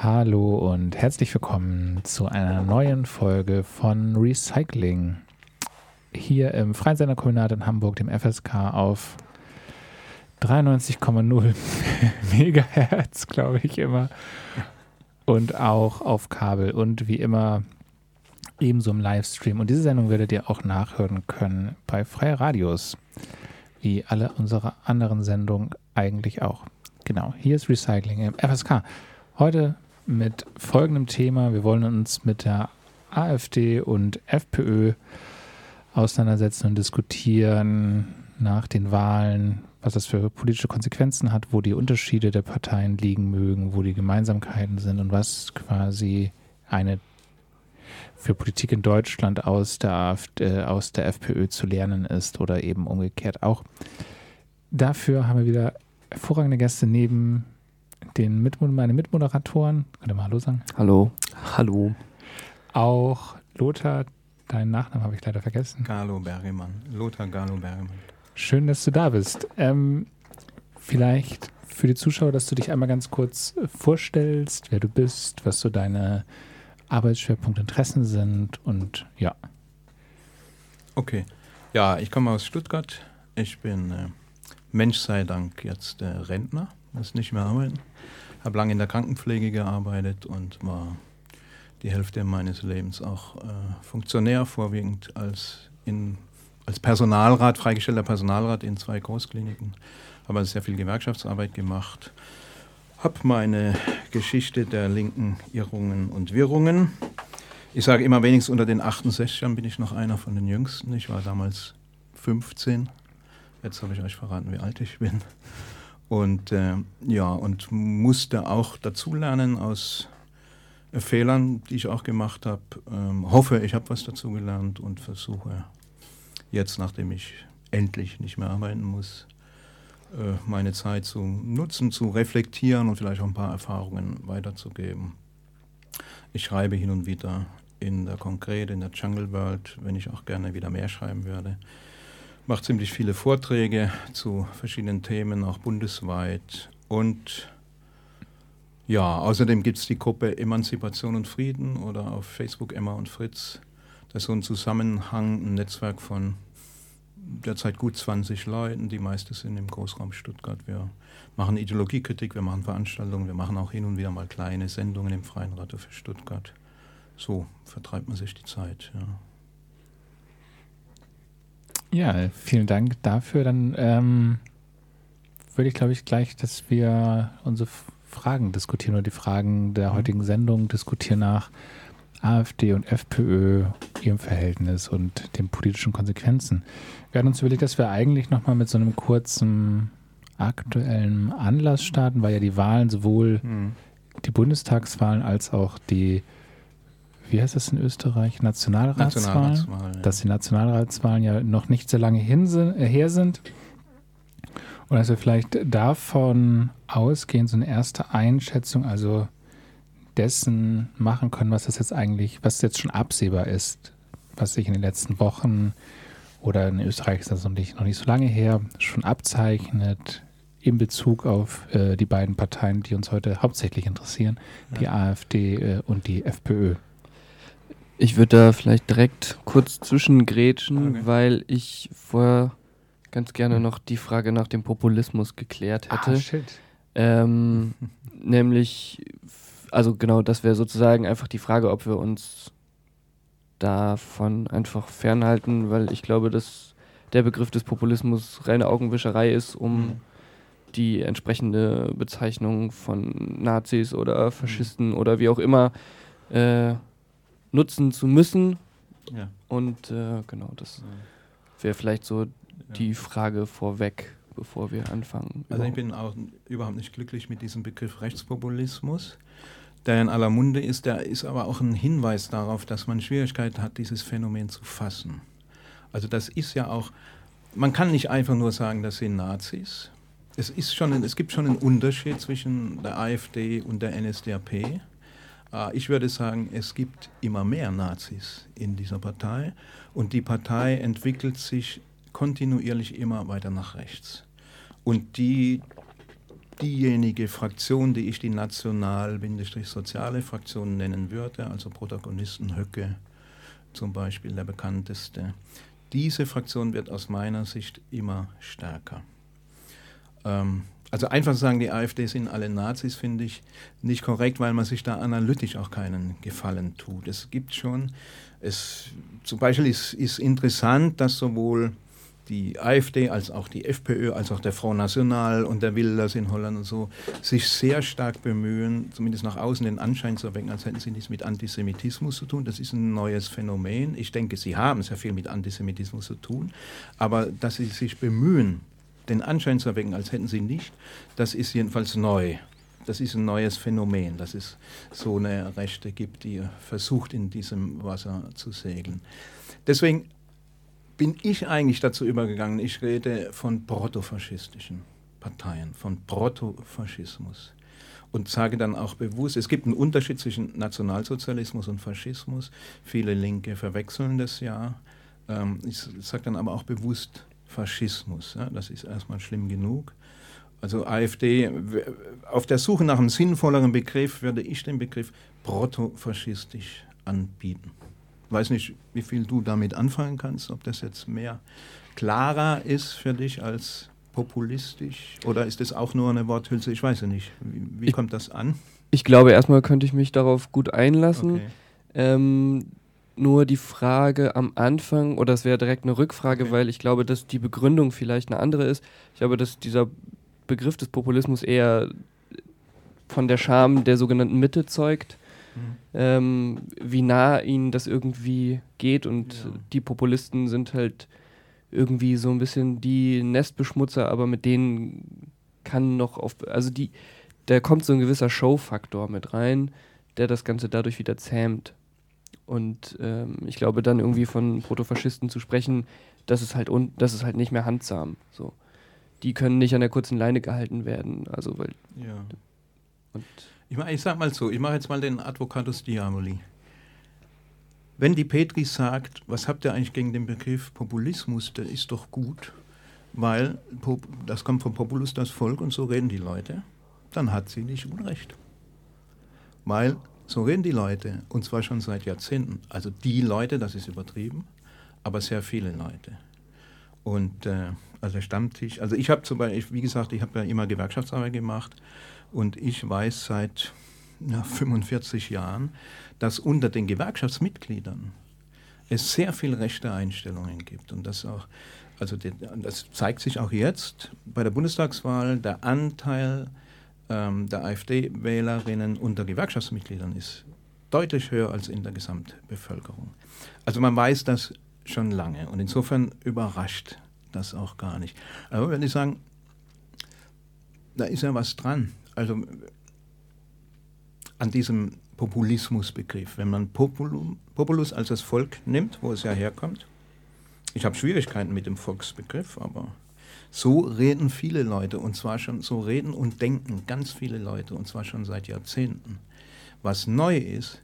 Hallo und herzlich willkommen zu einer neuen Folge von Recycling. Hier im Freien Senderkombinat in Hamburg, dem FSK, auf 93,0 Megahertz, glaube ich immer. Und auch auf Kabel und wie immer ebenso im Livestream. Und diese Sendung werdet ihr auch nachhören können bei Freie Radios, wie alle unsere anderen Sendungen eigentlich auch. Genau, hier ist Recycling im FSK. Heute mit folgendem Thema. Wir wollen uns mit der AfD und FPÖ auseinandersetzen und diskutieren nach den Wahlen, was das für politische Konsequenzen hat, wo die Unterschiede der Parteien liegen mögen, wo die Gemeinsamkeiten sind und was quasi eine für Politik in Deutschland aus der, AfD, äh, aus der FPÖ zu lernen ist oder eben umgekehrt auch. Dafür haben wir wieder hervorragende Gäste neben den Mit meine Mitmoderatoren. Könnt ihr mal Hallo sagen? Hallo. Hallo. Auch Lothar, deinen Nachnamen habe ich leider vergessen. Galo Bergemann. Lothar Galo Bergemann. Schön, dass du da bist. Ähm, vielleicht für die Zuschauer, dass du dich einmal ganz kurz vorstellst, wer du bist, was so deine Arbeitsschwerpunkte, Interessen sind und ja. Okay. Ja, ich komme aus Stuttgart. Ich bin äh, Mensch sei Dank jetzt äh, Rentner, muss nicht mehr arbeiten. Habe lange in der Krankenpflege gearbeitet und war die Hälfte meines Lebens auch äh, Funktionär, vorwiegend als, in, als Personalrat, freigestellter Personalrat in zwei Großkliniken. Habe also sehr viel Gewerkschaftsarbeit gemacht habe meine Geschichte der linken Irrungen und Wirrungen. Ich sage immer wenigstens unter den 68ern bin ich noch einer von den Jüngsten. Ich war damals 15. Jetzt habe ich euch verraten, wie alt ich bin. Und äh, ja, und musste auch dazulernen aus äh, Fehlern, die ich auch gemacht habe. Ähm, hoffe, ich habe was dazugelernt und versuche jetzt, nachdem ich endlich nicht mehr arbeiten muss, äh, meine Zeit zu nutzen, zu reflektieren und vielleicht auch ein paar Erfahrungen weiterzugeben. Ich schreibe hin und wieder in der Konkrete, in der Jungle World, wenn ich auch gerne wieder mehr schreiben würde. Mache ziemlich viele Vorträge zu verschiedenen Themen, auch bundesweit. Und ja, außerdem gibt es die Gruppe Emanzipation und Frieden oder auf Facebook Emma und Fritz. Das ist so ein Zusammenhang, ein Netzwerk von derzeit gut 20 Leuten, die meisten sind im Großraum Stuttgart. Wir machen Ideologiekritik, wir machen Veranstaltungen, wir machen auch hin und wieder mal kleine Sendungen im Freien Radio für Stuttgart. So vertreibt man sich die Zeit. Ja, ja vielen Dank dafür. Dann ähm, würde ich, glaube ich, gleich, dass wir unsere Fragen diskutieren oder die Fragen der mhm. heutigen Sendung diskutieren nach AfD und FPÖ, ihrem Verhältnis und den politischen Konsequenzen. Wir hatten uns überlegt, dass wir eigentlich nochmal mit so einem kurzen aktuellen Anlass starten, weil ja die Wahlen sowohl mhm. die Bundestagswahlen als auch die, wie heißt das in Österreich, Nationalratswahlen, Nationalratswahl, ja. dass die Nationalratswahlen ja noch nicht so lange hin sind, äh, her sind. Und dass wir vielleicht davon ausgehen, so eine erste Einschätzung, also dessen machen können, was das jetzt eigentlich, was jetzt schon absehbar ist, was sich in den letzten Wochen oder in Österreich ist das noch nicht, noch nicht so lange her, schon abzeichnet in Bezug auf äh, die beiden Parteien, die uns heute hauptsächlich interessieren, ja. die AfD äh, und die FPÖ. Ich würde da vielleicht direkt kurz zwischengrätschen, okay. weil ich vorher ganz gerne hm. noch die Frage nach dem Populismus geklärt hätte. Ah, shit. Ähm, nämlich also genau, das wäre sozusagen einfach die Frage, ob wir uns davon einfach fernhalten, weil ich glaube, dass der Begriff des Populismus reine Augenwischerei ist, um mhm. die entsprechende Bezeichnung von Nazis oder Faschisten mhm. oder wie auch immer äh, nutzen zu müssen. Ja. Und äh, genau, das wäre vielleicht so die Frage vorweg, bevor wir anfangen. Also ich bin auch überhaupt nicht glücklich mit diesem Begriff Rechtspopulismus der in aller Munde ist, der ist aber auch ein Hinweis darauf, dass man Schwierigkeiten hat, dieses Phänomen zu fassen. Also das ist ja auch, man kann nicht einfach nur sagen, das sind Nazis. Es, ist schon es gibt schon einen Unterschied zwischen der AfD und der NSDAP. Äh, ich würde sagen, es gibt immer mehr Nazis in dieser Partei und die Partei entwickelt sich kontinuierlich immer weiter nach rechts. Und die diejenige Fraktion, die ich die national-soziale Fraktion nennen würde, also Protagonisten Höcke zum Beispiel der bekannteste. Diese Fraktion wird aus meiner Sicht immer stärker. Ähm, also einfach zu sagen, die AfD sind alle Nazis, finde ich nicht korrekt, weil man sich da analytisch auch keinen Gefallen tut. Es gibt schon, es, zum Beispiel ist, ist interessant, dass sowohl die AfD als auch die FPÖ, als auch der Front National und der Wilders in Holland und so, sich sehr stark bemühen, zumindest nach außen den Anschein zu erwecken, als hätten sie nichts mit Antisemitismus zu tun. Das ist ein neues Phänomen. Ich denke, sie haben sehr viel mit Antisemitismus zu tun, aber dass sie sich bemühen, den Anschein zu erwecken, als hätten sie nicht, das ist jedenfalls neu. Das ist ein neues Phänomen, dass es so eine Rechte gibt, die versucht, in diesem Wasser zu segeln. Deswegen bin ich eigentlich dazu übergegangen, ich rede von protofaschistischen Parteien, von Protofaschismus und sage dann auch bewusst, es gibt einen Unterschied zwischen Nationalsozialismus und Faschismus. Viele Linke verwechseln das ja. Ähm, ich sage dann aber auch bewusst Faschismus. Das ist erstmal schlimm genug. Also AfD, auf der Suche nach einem sinnvolleren Begriff würde ich den Begriff protofaschistisch anbieten weiß nicht, wie viel du damit anfangen kannst, ob das jetzt mehr klarer ist für dich als populistisch oder ist das auch nur eine Worthülse? Ich weiß ja nicht. Wie, wie kommt das an? Ich glaube, erstmal könnte ich mich darauf gut einlassen. Okay. Ähm, nur die Frage am Anfang, oder es wäre direkt eine Rückfrage, okay. weil ich glaube, dass die Begründung vielleicht eine andere ist. Ich glaube, dass dieser Begriff des Populismus eher von der Scham der sogenannten Mitte zeugt mhm. ähm, wie nah ihnen das irgendwie geht. Und ja. die Populisten sind halt irgendwie so ein bisschen die Nestbeschmutzer, aber mit denen kann noch auf, also die, da kommt so ein gewisser Showfaktor mit rein, der das Ganze dadurch wieder zähmt. Und ähm, ich glaube, dann irgendwie von Protofaschisten zu sprechen, das ist halt un das ist halt nicht mehr handsam. So. Die können nicht an der kurzen Leine gehalten werden. Also weil. Ja. Und ich, mach, ich sag mal so, ich mache jetzt mal den Advocatus Diaboli. Wenn die Petri sagt, was habt ihr eigentlich gegen den Begriff Populismus, der ist doch gut, weil das kommt vom Populus, das Volk und so reden die Leute, dann hat sie nicht Unrecht. Weil so reden die Leute und zwar schon seit Jahrzehnten. Also die Leute, das ist übertrieben, aber sehr viele Leute. Und äh, also der Stammtisch, also ich habe zum Beispiel, wie gesagt, ich habe ja immer Gewerkschaftsarbeit gemacht und ich weiß seit ja, 45 Jahren, dass unter den Gewerkschaftsmitgliedern es sehr viel rechte Einstellungen gibt. Und das auch, also das zeigt sich auch jetzt bei der Bundestagswahl, der Anteil ähm, der AfD-Wählerinnen unter Gewerkschaftsmitgliedern ist deutlich höher als in der Gesamtbevölkerung. Also man weiß das schon lange und insofern überrascht das auch gar nicht. Aber wenn ich sagen, da ist ja was dran also an diesem Populismusbegriff. Wenn man Populus als das Volk nimmt, wo es ja herkommt, ich habe Schwierigkeiten mit dem Volksbegriff, aber so reden viele Leute und zwar schon, so reden und denken ganz viele Leute und zwar schon seit Jahrzehnten. Was neu ist,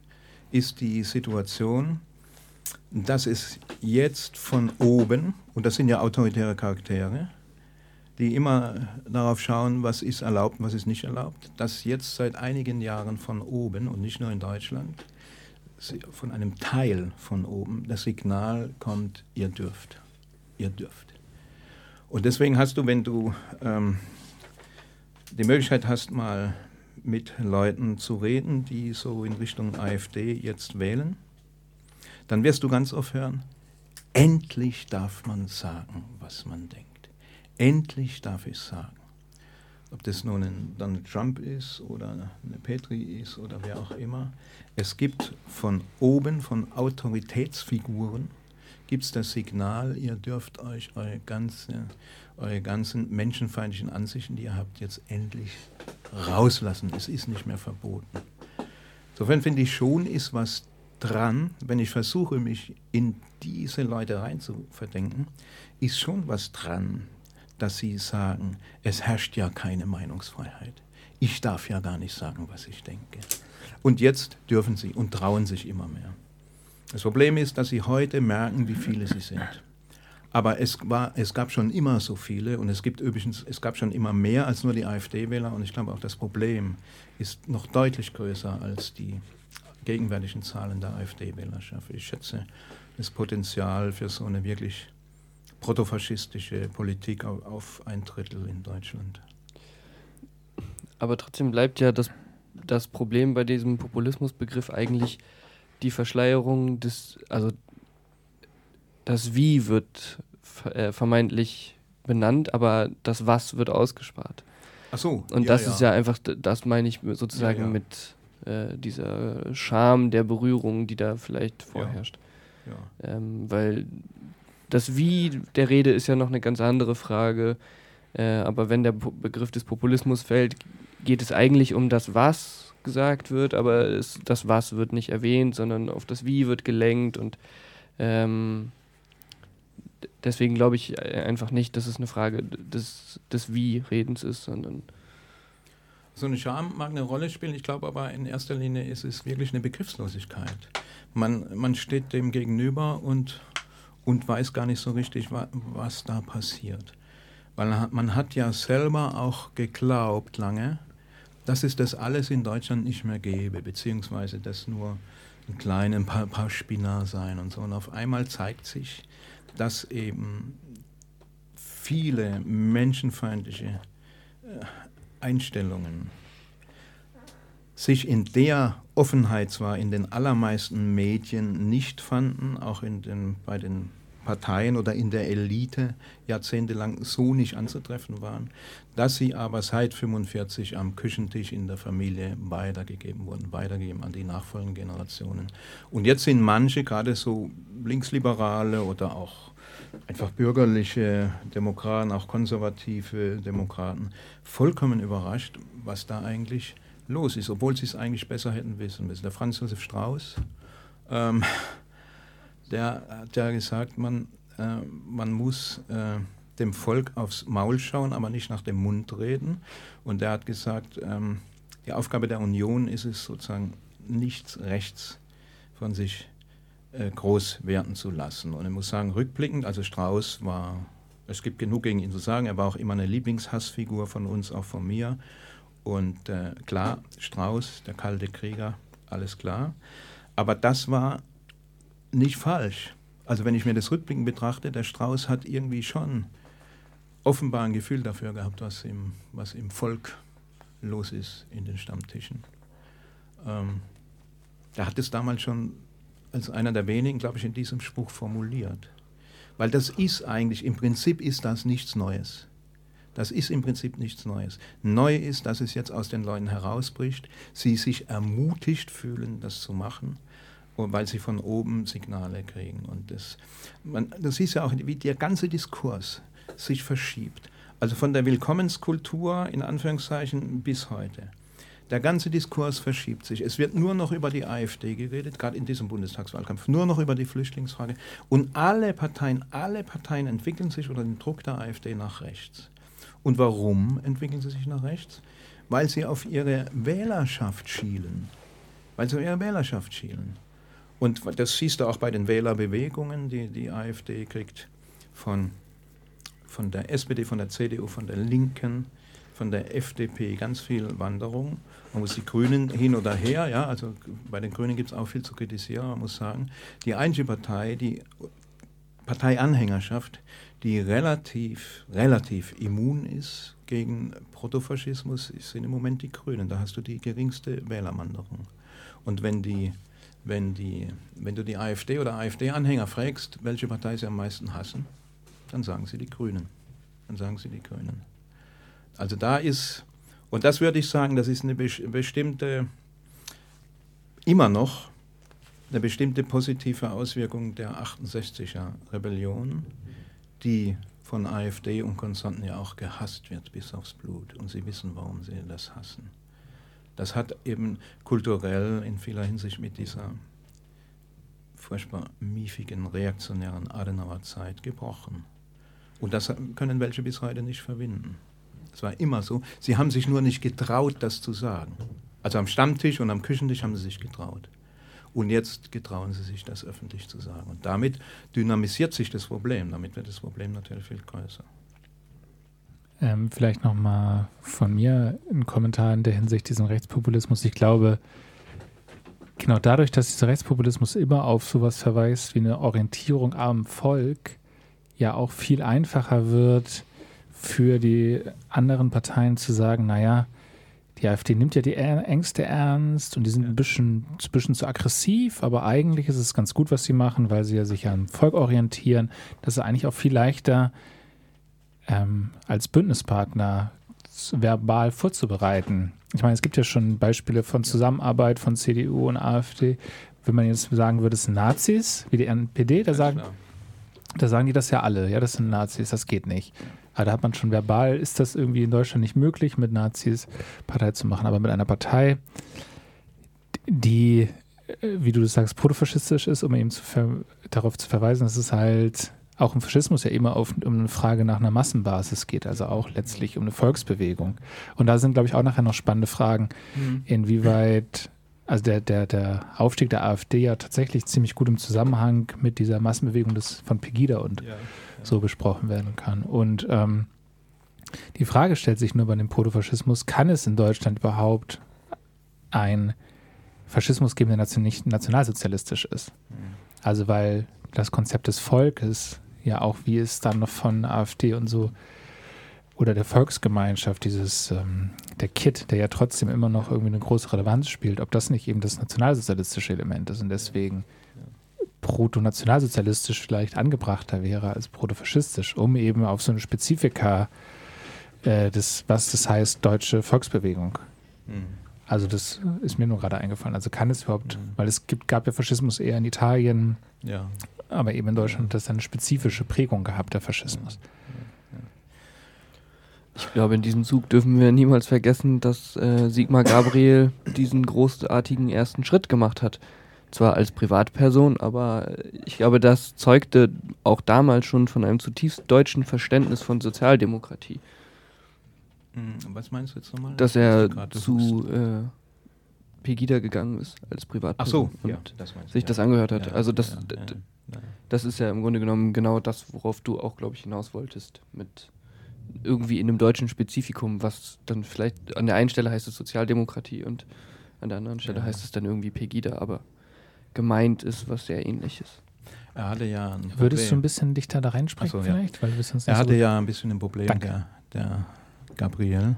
ist die Situation, dass es jetzt von oben, und das sind ja autoritäre Charaktere, die immer darauf schauen, was ist erlaubt und was ist nicht erlaubt, dass jetzt seit einigen Jahren von oben und nicht nur in Deutschland, von einem Teil von oben das Signal kommt, ihr dürft, ihr dürft. Und deswegen hast du, wenn du ähm, die Möglichkeit hast, mal mit Leuten zu reden, die so in Richtung AfD jetzt wählen, dann wirst du ganz oft hören, endlich darf man sagen, was man denkt. Endlich darf ich sagen. Ob das nun ein Donald Trump ist oder eine Petri ist oder wer auch immer. Es gibt von oben, von Autoritätsfiguren, gibt es das Signal, ihr dürft euch eure, ganze, eure ganzen menschenfeindlichen Ansichten, die ihr habt, jetzt endlich rauslassen. Es ist nicht mehr verboten. Insofern finde ich schon, ist was dran, wenn ich versuche, mich in diese Leute rein zu verdenken, ist schon was dran, dass sie sagen, es herrscht ja keine Meinungsfreiheit. Ich darf ja gar nicht sagen, was ich denke. Und jetzt dürfen sie und trauen sich immer mehr. Das Problem ist, dass sie heute merken, wie viele sie sind. Aber es, war, es gab schon immer so viele und es gibt übrigens, es gab schon immer mehr als nur die AfD-Wähler und ich glaube auch das Problem ist noch deutlich größer als die gegenwärtigen Zahlen der AfD-Wählerschaft. Ich schätze das Potenzial für so eine wirklich protofaschistische Politik auf, ein Drittel in Deutschland. Aber trotzdem bleibt ja das, das Problem bei diesem Populismusbegriff eigentlich die Verschleierung des, also das Wie wird äh, vermeintlich benannt, aber das Was wird ausgespart. Ach so. Und ja, das ja. ist ja einfach, das meine ich sozusagen ja, mit äh, dieser Scham der Berührung, die da vielleicht vorherrscht. Ähm, weil das Wie der Rede ist ja noch eine ganz andere Frage. Äh, aber wenn der Begriff des Populismus fällt, geht es eigentlich um das Was gesagt wird, aber es, das Was wird nicht erwähnt, sondern auf das Wie wird gelenkt und ähm, deswegen glaube ich einfach nicht, dass es eine Frage des, des Wie-Redens ist, sondern. So eine Scham mag eine Rolle spielen, ich glaube aber in erster Linie ist es wirklich eine Begriffslosigkeit. Man, man steht dem gegenüber und, und weiß gar nicht so richtig, was, was da passiert. Weil man hat ja selber auch geglaubt lange, dass es das alles in Deutschland nicht mehr gäbe, beziehungsweise dass nur ein kleines paar, paar Spinner sein und so. Und auf einmal zeigt sich, dass eben viele menschenfeindliche äh, Einstellungen sich in der Offenheit zwar in den allermeisten Medien nicht fanden, auch in den, bei den Parteien oder in der Elite jahrzehntelang so nicht anzutreffen waren, dass sie aber seit 45 am Küchentisch in der Familie weitergegeben wurden, weitergegeben an die nachfolgenden Generationen. Und jetzt sind manche, gerade so Linksliberale oder auch einfach bürgerliche Demokraten, auch konservative Demokraten, vollkommen überrascht, was da eigentlich los ist, obwohl sie es eigentlich besser hätten wissen müssen. Der Franz Josef Strauß, ähm, der hat ja gesagt, man, äh, man muss äh, dem Volk aufs Maul schauen, aber nicht nach dem Mund reden. Und der hat gesagt, ähm, die Aufgabe der Union ist es sozusagen nichts rechts von sich äh, groß werden zu lassen. Und ich muss sagen, rückblickend, also Strauß war, es gibt genug gegen ihn zu sagen, er war auch immer eine Lieblingshassfigur von uns, auch von mir. Und äh, klar, Strauß, der kalte Krieger, alles klar. Aber das war nicht falsch. Also wenn ich mir das rückblickend betrachte, der Strauß hat irgendwie schon offenbar ein Gefühl dafür gehabt, was im, was im Volk los ist in den Stammtischen. Ähm, er hat es damals schon als einer der wenigen, glaube ich, in diesem Spruch formuliert. Weil das ist eigentlich, im Prinzip ist das nichts Neues. Das ist im Prinzip nichts Neues. Neu ist, dass es jetzt aus den Leuten herausbricht, sie sich ermutigt fühlen, das zu machen, weil sie von oben Signale kriegen. Und das, man, das ist ja auch, wie der ganze Diskurs sich verschiebt. Also von der Willkommenskultur in Anführungszeichen bis heute. Der ganze Diskurs verschiebt sich. Es wird nur noch über die AfD geredet, gerade in diesem Bundestagswahlkampf, nur noch über die Flüchtlingsfrage. Und alle Parteien, alle Parteien entwickeln sich unter dem Druck der AfD nach rechts. Und warum entwickeln sie sich nach rechts? Weil sie auf ihre Wählerschaft schielen. Weil sie auf ihre Wählerschaft schielen. Und das siehst du auch bei den Wählerbewegungen, die die AfD kriegt von, von der SPD, von der CDU, von der Linken, von der FDP ganz viel Wanderung. Man muss die Grünen hin oder her, ja, also bei den Grünen gibt es auch viel zu kritisieren, man muss sagen, die einzige Partei, die Parteianhängerschaft, die relativ, relativ immun ist gegen Protofaschismus, sind im Moment die Grünen. Da hast du die geringste Wählerwanderung. Und wenn, die, wenn, die, wenn du die AfD oder AfD-Anhänger fragst, welche Partei sie am meisten hassen, dann sagen sie die Grünen. Dann sagen sie die Grünen. Also da ist, und das würde ich sagen, das ist eine bestimmte, immer noch eine bestimmte positive Auswirkung der 68er Rebellion, die von AfD und Konsorten ja auch gehasst wird bis aufs Blut. Und sie wissen, warum sie das hassen. Das hat eben kulturell in vieler Hinsicht mit dieser furchtbar miefigen, reaktionären Adenauer Zeit gebrochen. Und das können welche bis heute nicht verwinden. Es war immer so. Sie haben sich nur nicht getraut, das zu sagen. Also am Stammtisch und am Küchentisch haben sie sich getraut. Und jetzt getrauen sie sich, das öffentlich zu sagen. Und damit dynamisiert sich das Problem. Damit wird das Problem natürlich viel größer. Ähm, vielleicht nochmal von mir ein Kommentar in der Hinsicht diesen Rechtspopulismus. Ich glaube, genau dadurch, dass dieser Rechtspopulismus immer auf sowas verweist wie eine Orientierung am Volk, ja auch viel einfacher wird für die anderen Parteien zu sagen, naja, die AfD nimmt ja die Ängste ernst und die sind ein bisschen, ein bisschen zu aggressiv, aber eigentlich ist es ganz gut, was sie machen, weil sie ja sich am Volk orientieren. Das ist eigentlich auch viel leichter ähm, als Bündnispartner verbal vorzubereiten. Ich meine, es gibt ja schon Beispiele von Zusammenarbeit von CDU und AfD. Wenn man jetzt sagen würde, es sind Nazis, wie die NPD, da sagen, da sagen die das ja alle. Ja, das sind Nazis, das geht nicht. Aber da hat man schon verbal, ist das irgendwie in Deutschland nicht möglich, mit Nazis Partei zu machen. Aber mit einer Partei, die, äh, wie du das sagst, protofaschistisch ist, um eben zu darauf zu verweisen, dass es halt auch im Faschismus ja immer auf, um eine Frage nach einer Massenbasis geht, also auch letztlich um eine Volksbewegung. Und da sind, glaube ich, auch nachher noch spannende Fragen, mhm. inwieweit, also der, der, der Aufstieg der AfD ja tatsächlich ziemlich gut im Zusammenhang mit dieser Massenbewegung des, von Pegida und ja, ja. so besprochen werden kann. Und ähm, die Frage stellt sich nur bei dem Protofaschismus, kann es in Deutschland überhaupt ein Faschismus geben, der nicht nationalsozialistisch ist? Mhm. Also weil das Konzept des Volkes ja auch, wie es dann noch von AfD und so oder der Volksgemeinschaft, dieses, ähm, der Kit, der ja trotzdem immer noch irgendwie eine große Relevanz spielt, ob das nicht eben das nationalsozialistische Element ist und deswegen proto-nationalsozialistisch vielleicht angebrachter wäre als protofaschistisch, um eben auf so eine Spezifika äh, des, was das heißt, deutsche Volksbewegung. Mhm. Also das ist mir nur gerade eingefallen. Also kann es überhaupt, mhm. weil es gibt, gab ja Faschismus eher in Italien, ja aber eben in Deutschland hat das eine spezifische Prägung gehabt, der Faschismus. Ich glaube, in diesem Zug dürfen wir niemals vergessen, dass äh, Sigmar Gabriel diesen großartigen ersten Schritt gemacht hat. Zwar als Privatperson, aber ich glaube, das zeugte auch damals schon von einem zutiefst deutschen Verständnis von Sozialdemokratie. Hm, was meinst du jetzt nochmal? Dass er zu äh, Pegida gegangen ist als Privatperson Ach so, ja, das sich ja. das angehört hat. Ja, also das, das ist ja im Grunde genommen genau das, worauf du auch, glaube ich, hinaus wolltest. Mit irgendwie in einem deutschen Spezifikum, was dann vielleicht an der einen Stelle heißt es Sozialdemokratie und an der anderen Stelle ja. heißt es dann irgendwie Pegida, aber gemeint ist was sehr ähnliches. Er hatte ja Würdest du ein bisschen dichter da reinsprechen so, vielleicht? Weil er hatte so ja ein bisschen ein Problem, der, der Gabriel,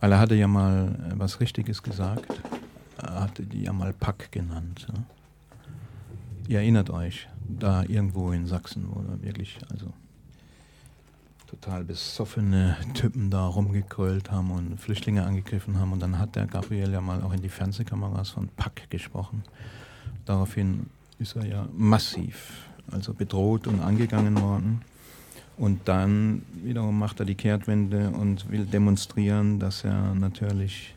weil er hatte ja mal äh, was Richtiges gesagt. Er hatte die ja mal Pack genannt. Ja? Ihr erinnert euch, da irgendwo in Sachsen, wo da wirklich, also total besoffene Typen da rumgekeult haben und Flüchtlinge angegriffen haben. Und dann hat der Gabriel ja mal auch in die Fernsehkameras von Pack gesprochen. Daraufhin ist er ja massiv, also bedroht und angegangen worden. Und dann wiederum macht er die Kehrtwende und will demonstrieren, dass er natürlich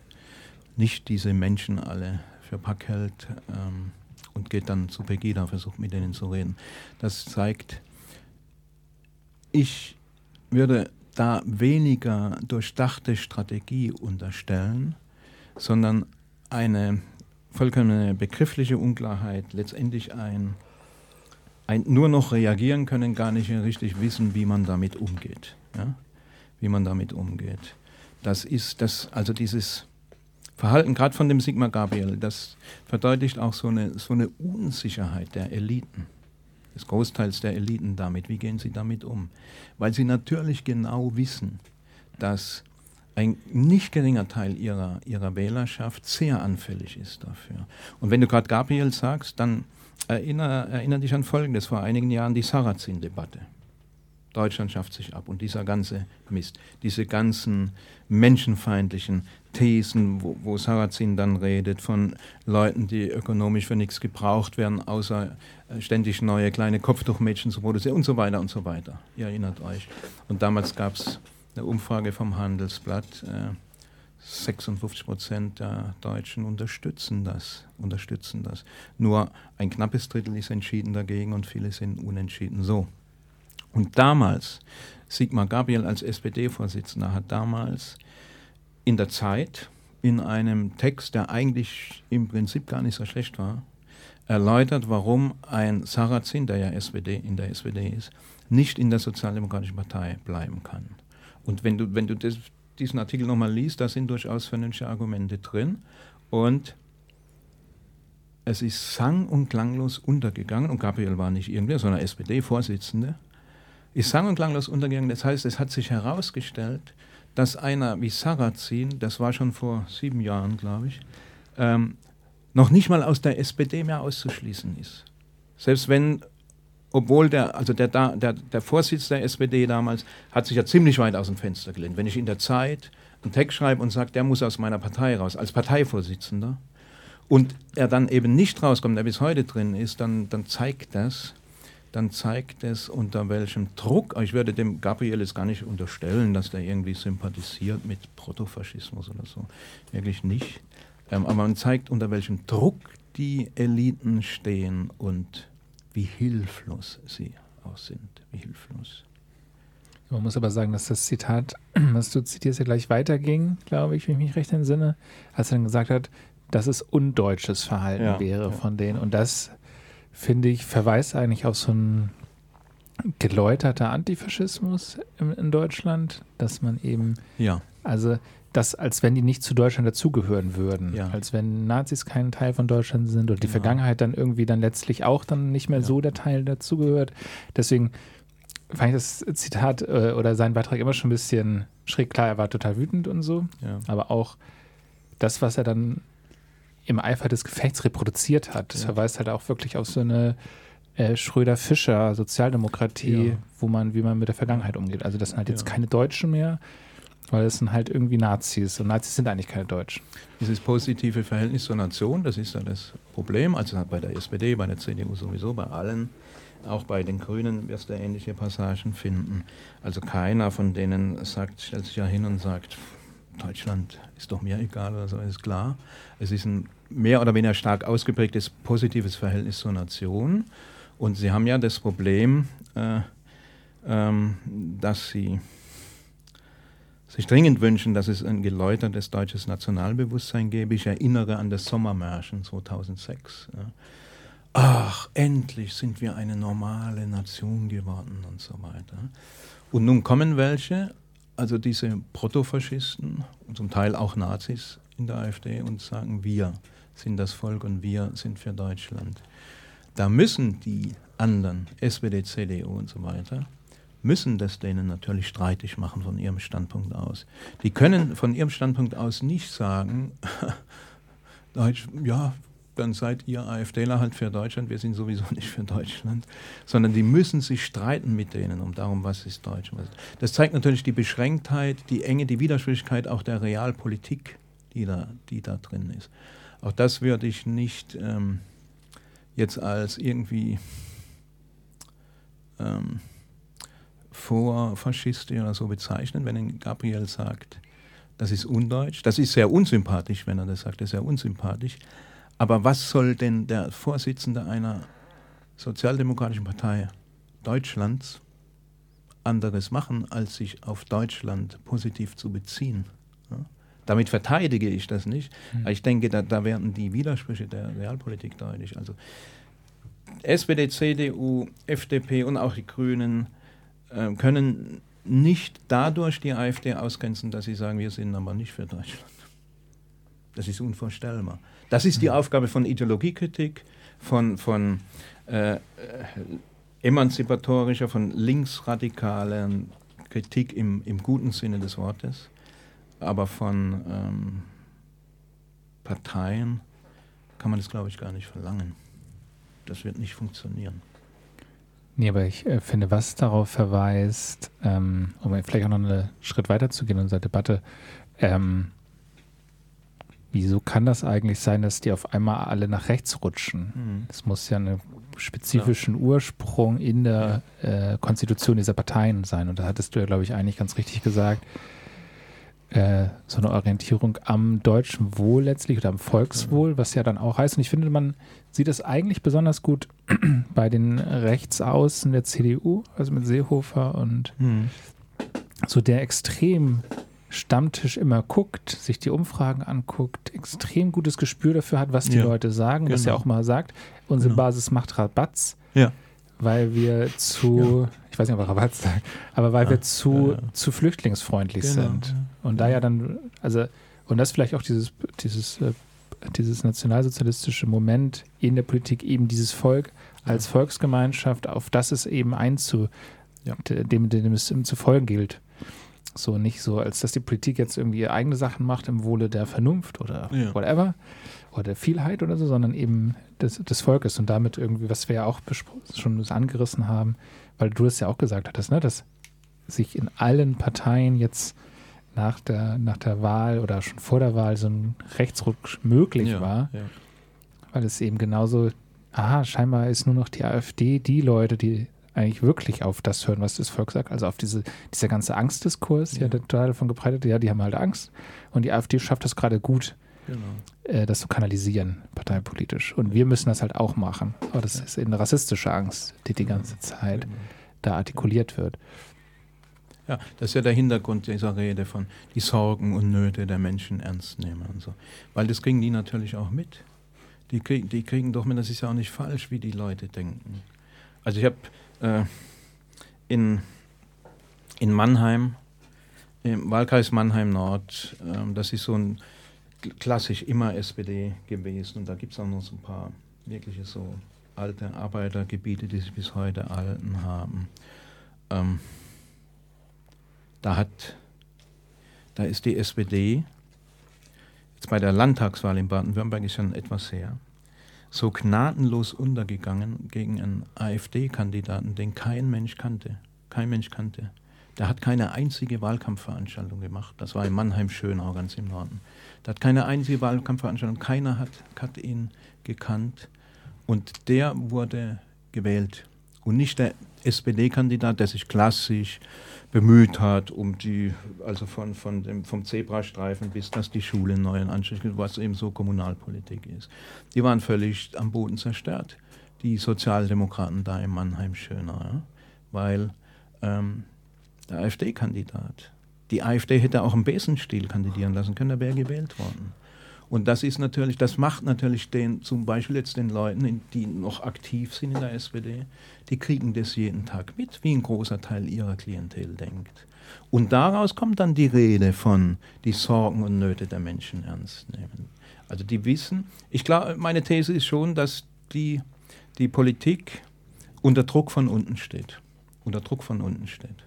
nicht diese Menschen alle für Pack hält. Ähm, und geht dann zu Pegida, versucht mit denen zu reden. Das zeigt, ich würde da weniger durchdachte Strategie unterstellen, sondern eine vollkommene begriffliche Unklarheit, letztendlich ein, ein nur noch reagieren können, gar nicht richtig wissen, wie man damit umgeht. Ja? Wie man damit umgeht. Das ist das, also dieses Verhalten, gerade von dem Sigmar Gabriel, das verdeutlicht auch so eine, so eine Unsicherheit der Eliten, des Großteils der Eliten damit. Wie gehen sie damit um? Weil sie natürlich genau wissen, dass ein nicht geringer Teil ihrer, ihrer Wählerschaft sehr anfällig ist dafür. Und wenn du gerade Gabriel sagst, dann erinnere, erinnere dich an Folgendes, vor einigen Jahren die Sarrazin-Debatte. Deutschland schafft sich ab und dieser ganze Mist, diese ganzen menschenfeindlichen Thesen, wo, wo Sarrazin dann redet von Leuten, die ökonomisch für nichts gebraucht werden, außer äh, ständig neue kleine Kopftuchmädchen zu produzieren und so weiter und so weiter. Ihr erinnert euch. Und damals gab es eine Umfrage vom Handelsblatt. Äh, 56 Prozent der Deutschen unterstützen das, unterstützen das. Nur ein knappes Drittel ist entschieden dagegen und viele sind unentschieden. So. Und damals, Sigmar Gabriel als SPD-Vorsitzender hat damals in der Zeit in einem Text, der eigentlich im Prinzip gar nicht so schlecht war, erläutert, warum ein Sarrazin, der ja SPD, in der SPD ist, nicht in der Sozialdemokratischen Partei bleiben kann. Und wenn du, wenn du das, diesen Artikel nochmal liest, da sind durchaus vernünftige Argumente drin. Und es ist sang- und klanglos untergegangen. Und Gabriel war nicht irgendwer, sondern SPD-Vorsitzende. Ist sang- und klanglos untergegangen. Das heißt, es hat sich herausgestellt, dass einer wie Sarrazin, das war schon vor sieben Jahren, glaube ich, ähm, noch nicht mal aus der SPD mehr auszuschließen ist. Selbst wenn, obwohl der, also der, der, der Vorsitz der SPD damals hat sich ja ziemlich weit aus dem Fenster gelehnt. Wenn ich in der Zeit einen Text schreibe und sage, der muss aus meiner Partei raus, als Parteivorsitzender, und er dann eben nicht rauskommt, der bis heute drin ist, dann, dann zeigt das, dann zeigt es, unter welchem Druck, ich würde dem Gabriel jetzt gar nicht unterstellen, dass der irgendwie sympathisiert mit Protofaschismus oder so, wirklich nicht. Ähm, aber man zeigt, unter welchem Druck die Eliten stehen und wie hilflos sie auch sind. Wie hilflos. Man muss aber sagen, dass das Zitat, was du zitierst, ja gleich weiterging, glaube ich, wenn ich mich recht entsinne, als er dann gesagt hat, dass es undeutsches Verhalten ja, wäre ja. von denen. Und das, finde ich, verweist eigentlich auf so einen geläuterter Antifaschismus in, in Deutschland, dass man eben, ja. also das, als wenn die nicht zu Deutschland dazugehören würden. Ja. Als wenn Nazis kein Teil von Deutschland sind und die genau. Vergangenheit dann irgendwie dann letztlich auch dann nicht mehr ja. so der Teil dazugehört. Deswegen fand ich das Zitat äh, oder seinen Beitrag immer schon ein bisschen schräg. Klar, er war total wütend und so, ja. aber auch das, was er dann im Eifer des Gefechts reproduziert hat, das verweist halt auch wirklich auf so eine äh, Schröder-Fischer Sozialdemokratie, wo man, wie man mit der Vergangenheit umgeht. Also das sind halt jetzt keine Deutschen mehr, weil es sind halt irgendwie Nazis und Nazis sind eigentlich keine Deutschen. Dieses positive Verhältnis zur Nation, das ist ja das Problem. Also bei der SPD, bei der CDU sowieso, bei allen, auch bei den Grünen wirst du ähnliche Passagen finden. Also keiner von denen sagt, stellt sich ja hin und sagt, Deutschland ist doch mir egal oder so, ist klar. Es ist ein mehr oder weniger stark ausgeprägtes positives Verhältnis zur Nation. Und sie haben ja das Problem, äh, ähm, dass sie sich dringend wünschen, dass es ein geläutertes deutsches Nationalbewusstsein gäbe. Ich erinnere an das Sommermärchen 2006. Ja. Ach, endlich sind wir eine normale Nation geworden und so weiter. Und nun kommen welche, also diese Protofaschisten und zum Teil auch Nazis in der AfD und sagen, wir sind das Volk und wir sind für Deutschland. Da müssen die anderen, SPD, CDU und so weiter, müssen das denen natürlich streitig machen von ihrem Standpunkt aus. Die können von ihrem Standpunkt aus nicht sagen, Deutsch, ja, dann seid ihr AfDler halt für Deutschland, wir sind sowieso nicht für Deutschland, sondern die müssen sich streiten mit denen um darum, was ist Deutsch. Das zeigt natürlich die Beschränktheit, die Enge, die Widersprüchlichkeit auch der Realpolitik, die da, die da drin ist. Auch das würde ich nicht ähm, jetzt als irgendwie ähm, Vorfaschistisch oder so bezeichnen, wenn Gabriel sagt, das ist undeutsch. Das ist sehr unsympathisch, wenn er das sagt, das ist sehr unsympathisch. Aber was soll denn der Vorsitzende einer sozialdemokratischen Partei Deutschlands anderes machen, als sich auf Deutschland positiv zu beziehen? Damit verteidige ich das nicht. Mhm. Ich denke, da, da werden die Widersprüche der Realpolitik deutlich. Also SPD, CDU, FDP und auch die Grünen äh, können nicht dadurch die AfD ausgrenzen, dass sie sagen, wir sind aber nicht für Deutschland. Das ist unvorstellbar. Das ist die mhm. Aufgabe von Ideologiekritik, von, von äh, äh, emanzipatorischer, von linksradikalen Kritik im, im guten Sinne des Wortes, aber von ähm, Parteien kann man das, glaube ich, gar nicht verlangen. Das wird nicht funktionieren. Nee, aber ich äh, finde, was darauf verweist, ähm, um vielleicht auch noch einen Schritt weiter zu gehen in unserer Debatte, ähm, wieso kann das eigentlich sein, dass die auf einmal alle nach rechts rutschen? Es mhm. muss ja einen spezifischen ja. Ursprung in der ja. äh, Konstitution dieser Parteien sein. Und da hattest du ja, glaube ich, eigentlich ganz richtig gesagt, äh, so eine Orientierung am deutschen Wohl letztlich oder am Volkswohl, was ja dann auch heißt. Und ich finde, man sieht das eigentlich besonders gut bei den Rechtsaußen der CDU, also mit Seehofer und mhm. so der extrem Stammtisch immer guckt, sich die Umfragen anguckt, extrem gutes Gespür dafür hat, was die ja. Leute sagen, genau. dass er auch mal sagt, unsere genau. Basis macht Rabatz. Ja. Weil wir zu, ja. ich weiß nicht, ob er Rabatz sagt, aber weil wir zu, zu flüchtlingsfreundlich genau. sind. Und da ja dann, also, und das vielleicht auch dieses, dieses, äh, dieses nationalsozialistische Moment in der Politik, eben dieses Volk als Volksgemeinschaft, auf das es eben einzu, dem, dem es zu folgen gilt. So nicht so, als dass die Politik jetzt irgendwie eigene Sachen macht im Wohle der Vernunft oder ja. whatever oder der Vielheit oder so, sondern eben des, des Volkes und damit irgendwie, was wir ja auch schon angerissen haben, weil du es ja auch gesagt hattest, ne, dass sich in allen Parteien jetzt nach der, nach der Wahl oder schon vor der Wahl so ein Rechtsruck möglich ja, war, ja. weil es eben genauso, aha, scheinbar ist nur noch die AfD die Leute, die eigentlich wirklich auf das hören, was das Volk sagt, also auf diese, dieser ganze Angstdiskurs, ja, der total davon gebreitet, ja, die haben halt Angst und die AfD schafft das gerade gut, genau. äh, das zu kanalisieren, parteipolitisch. Und wir müssen das halt auch machen. Aber das ist eine rassistische Angst, die die ganze Zeit genau. da artikuliert wird. Ja, das ist ja der Hintergrund dieser Rede von die Sorgen und Nöte der Menschen ernst nehmen und so. Weil das kriegen die natürlich auch mit. Die, krieg, die kriegen doch mit, das ist ja auch nicht falsch, wie die Leute denken. Also ich habe äh, in, in Mannheim, im Wahlkreis Mannheim Nord, äh, das ist so ein klassisch immer SPD gewesen und da gibt es auch noch so ein paar wirkliche so alte Arbeitergebiete, die sich bis heute erhalten haben. Ähm, da hat, da ist die SPD, jetzt bei der Landtagswahl in Baden-Württemberg ist schon etwas her, so gnadenlos untergegangen gegen einen AfD-Kandidaten, den kein Mensch kannte. Kein Mensch kannte. Der hat keine einzige Wahlkampfveranstaltung gemacht. Das war in Mannheim-Schönau, ganz im Norden. Der hat keine einzige Wahlkampfveranstaltung, keiner hat, hat ihn gekannt. Und der wurde gewählt. Und nicht der SPD-Kandidat, der sich klassisch bemüht hat, um die, also von, von dem, vom Zebrastreifen bis dass die Schule neuen Anstrich was eben so Kommunalpolitik ist. Die waren völlig am Boden zerstört, die Sozialdemokraten da in Mannheim Schöner, ja? weil ähm, der AfD-Kandidat, die AfD hätte auch im Besenstiel kandidieren lassen können, da wäre gewählt worden. Und das ist natürlich, das macht natürlich den, zum Beispiel jetzt den Leuten, die noch aktiv sind in der SPD, die kriegen das jeden Tag mit, wie ein großer Teil ihrer Klientel denkt. Und daraus kommt dann die Rede von die Sorgen und Nöte der Menschen ernst nehmen. Also die wissen, ich glaube, meine These ist schon, dass die, die Politik unter Druck von unten steht. Unter Druck von unten steht.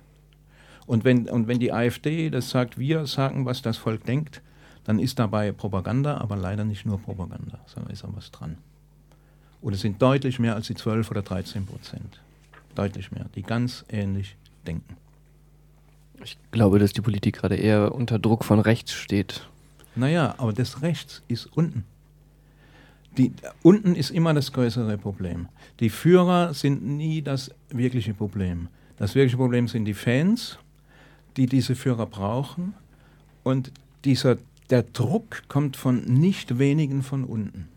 Und wenn, und wenn die AfD das sagt, wir sagen, was das Volk denkt, dann ist dabei Propaganda, aber leider nicht nur Propaganda, sondern ist auch was dran. Und es sind deutlich mehr als die 12 oder 13 Prozent. Deutlich mehr, die ganz ähnlich denken. Ich glaube, dass die Politik gerade eher unter Druck von rechts steht. Naja, aber das Rechts ist unten. Die, unten ist immer das größere Problem. Die Führer sind nie das wirkliche Problem. Das wirkliche Problem sind die Fans, die diese Führer brauchen. Und dieser der Druck kommt von nicht wenigen von unten.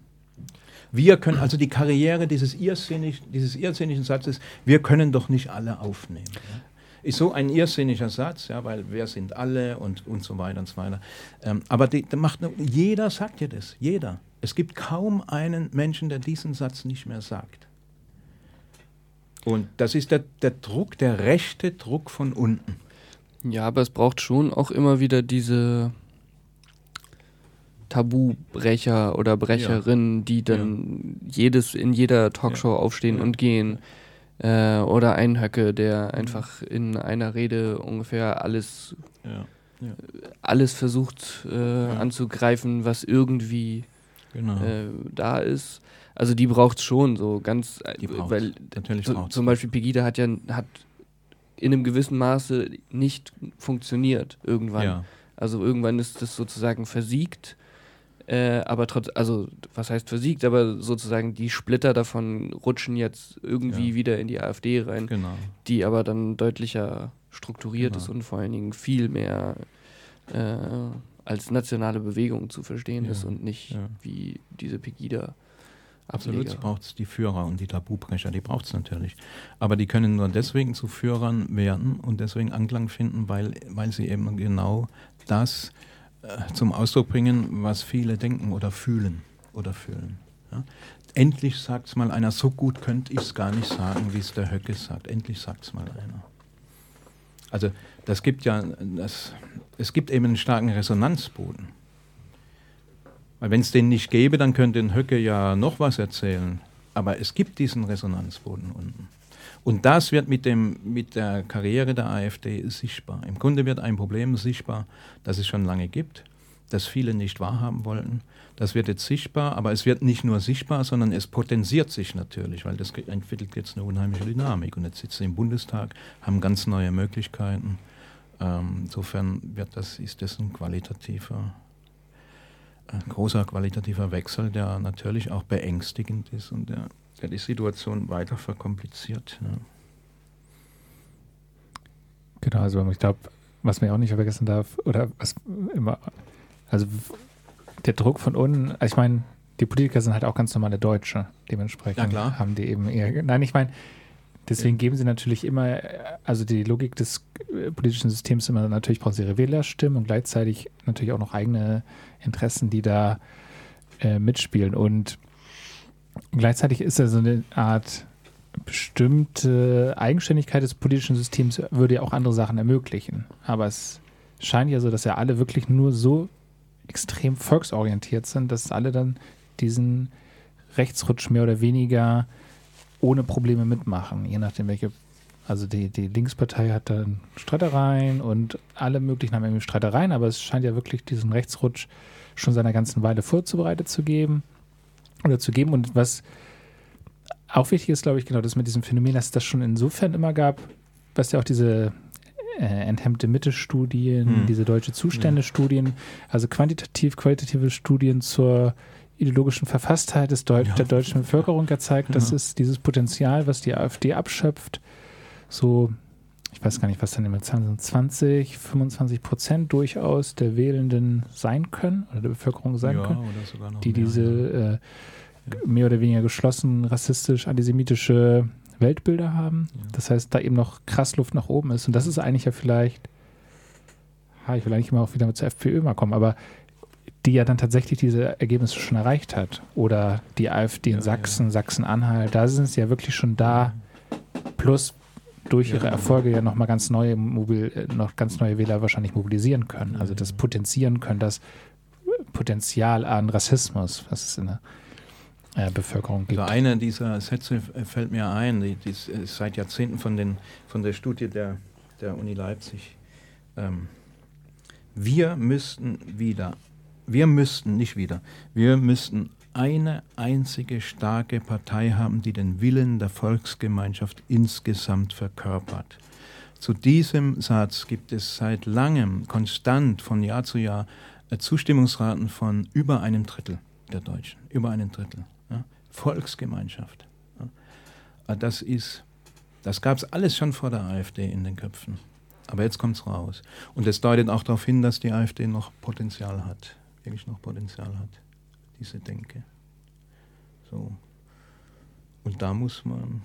Wir können, also die Karriere dieses, irrsinnig, dieses irrsinnigen Satzes, wir können doch nicht alle aufnehmen. Ja? Ist so ein irrsinniger Satz, ja, weil wir sind alle und, und so weiter und so weiter. Ähm, aber die, macht, jeder sagt ja das, jeder. Es gibt kaum einen Menschen, der diesen Satz nicht mehr sagt. Und das ist der, der Druck, der rechte Druck von unten. Ja, aber es braucht schon auch immer wieder diese Tabubrecher oder Brecherinnen, ja. die dann ja. jedes in jeder Talkshow ja. aufstehen und gehen. Äh, oder ein Höcke, der einfach in einer Rede ungefähr alles, alles versucht äh, anzugreifen, was irgendwie genau. äh, da ist. Also die braucht es schon so ganz, die weil Natürlich so, zum Beispiel Pegida hat ja hat in einem gewissen Maße nicht funktioniert irgendwann. Also irgendwann ist das sozusagen versiegt äh, aber trotz, also was heißt versiegt, aber sozusagen die Splitter davon rutschen jetzt irgendwie ja. wieder in die AfD rein, genau. die aber dann deutlicher strukturiert genau. ist und vor allen Dingen viel mehr äh, als nationale Bewegung zu verstehen ja. ist und nicht ja. wie diese Pegida Absolut braucht es die Führer und die Tabubrecher, die braucht es natürlich. Aber die können nur deswegen zu Führern werden und deswegen Anklang finden, weil, weil sie eben genau das äh, zum Ausdruck bringen, was viele denken oder fühlen oder fühlen. Ja? Endlich sagt es mal einer, so gut könnte ich es gar nicht sagen, wie es der Höcke sagt. Endlich sagt es mal einer. Also das gibt ja, das, es gibt eben einen starken Resonanzboden. Weil wenn es den nicht gäbe, dann könnte den Höcke ja noch was erzählen. Aber es gibt diesen Resonanzboden unten. Und das wird mit, dem, mit der Karriere der AfD sichtbar. Im Grunde wird ein Problem sichtbar, das es schon lange gibt, das viele nicht wahrhaben wollten. Das wird jetzt sichtbar, aber es wird nicht nur sichtbar, sondern es potenziert sich natürlich, weil das entwickelt jetzt eine unheimliche Dynamik. Und jetzt sitzen sie im Bundestag, haben ganz neue Möglichkeiten. Ähm, insofern wird das, ist das ein qualitativer ein großer qualitativer Wechsel, der natürlich auch beängstigend ist und der, der die Situation weiter verkompliziert. Ja. Genau, also ich glaube, was man auch nicht vergessen darf, oder was immer, also der Druck von unten, also ich meine, die Politiker sind halt auch ganz normale Deutsche, dementsprechend haben die eben eher, nein, ich meine, Deswegen geben sie natürlich immer, also die Logik des äh, politischen Systems immer, natürlich brauchen sie ihre Wählerstimmen und gleichzeitig natürlich auch noch eigene Interessen, die da äh, mitspielen. Und gleichzeitig ist da so eine Art bestimmte Eigenständigkeit des politischen Systems, würde ja auch andere Sachen ermöglichen. Aber es scheint ja so, dass ja alle wirklich nur so extrem volksorientiert sind, dass alle dann diesen Rechtsrutsch mehr oder weniger ohne Probleme mitmachen, je nachdem welche. Also die, die Linkspartei hat dann Streitereien und alle möglichen haben irgendwie Streitereien, aber es scheint ja wirklich diesen Rechtsrutsch schon seiner ganzen Weile vorzubereitet zu geben oder zu geben. Und was auch wichtig ist, glaube ich, genau das mit diesem Phänomen, dass es das schon insofern immer gab, was ja auch diese äh, enthemmte Mitte-Studien, hm. diese deutsche Zustände-Studien, also quantitativ, qualitative Studien zur ideologischen Verfasstheit des Deu ja. der deutschen Bevölkerung gezeigt, dass ja. es dieses Potenzial, was die AfD abschöpft, so, weiß gar nicht, was dann immer Zahlen sind, 20, 25 Prozent durchaus der Wählenden sein können, oder der Bevölkerung sein ja, können, die mehr, diese äh, mehr oder weniger geschlossen rassistisch, antisemitische Weltbilder haben. Das heißt, da eben noch krass Luft nach oben ist. Und das ist eigentlich ja vielleicht, ha, ich will eigentlich immer auch wieder zur FPÖ mal kommen, aber die ja dann tatsächlich diese Ergebnisse schon erreicht hat. Oder die AfD in ja, Sachsen, ja. Sachsen-Anhalt, da sind sie ja wirklich schon da. Plus durch ihre Erfolge ja nochmal ganz neue Mobil, äh, noch ganz neue Wähler wahrscheinlich mobilisieren können. Also das potenzieren können, das Potenzial an Rassismus, was es in der äh, Bevölkerung gibt. Also einer dieser Sätze fällt mir ein, die, die ist seit Jahrzehnten von, den, von der Studie der, der Uni Leipzig. Ähm, wir müssten wieder wir müssten, nicht wieder, wir müssten eine einzige starke Partei haben, die den Willen der Volksgemeinschaft insgesamt verkörpert. Zu diesem Satz gibt es seit langem konstant von Jahr zu Jahr äh, Zustimmungsraten von über einem Drittel der Deutschen, über einem Drittel. Ja? Volksgemeinschaft. Ja? Äh, das ist, das gab es alles schon vor der AfD in den Köpfen. Aber jetzt kommt es raus. Und es deutet auch darauf hin, dass die AfD noch Potenzial hat wirklich noch Potenzial hat, diese Denke. So. Und da muss man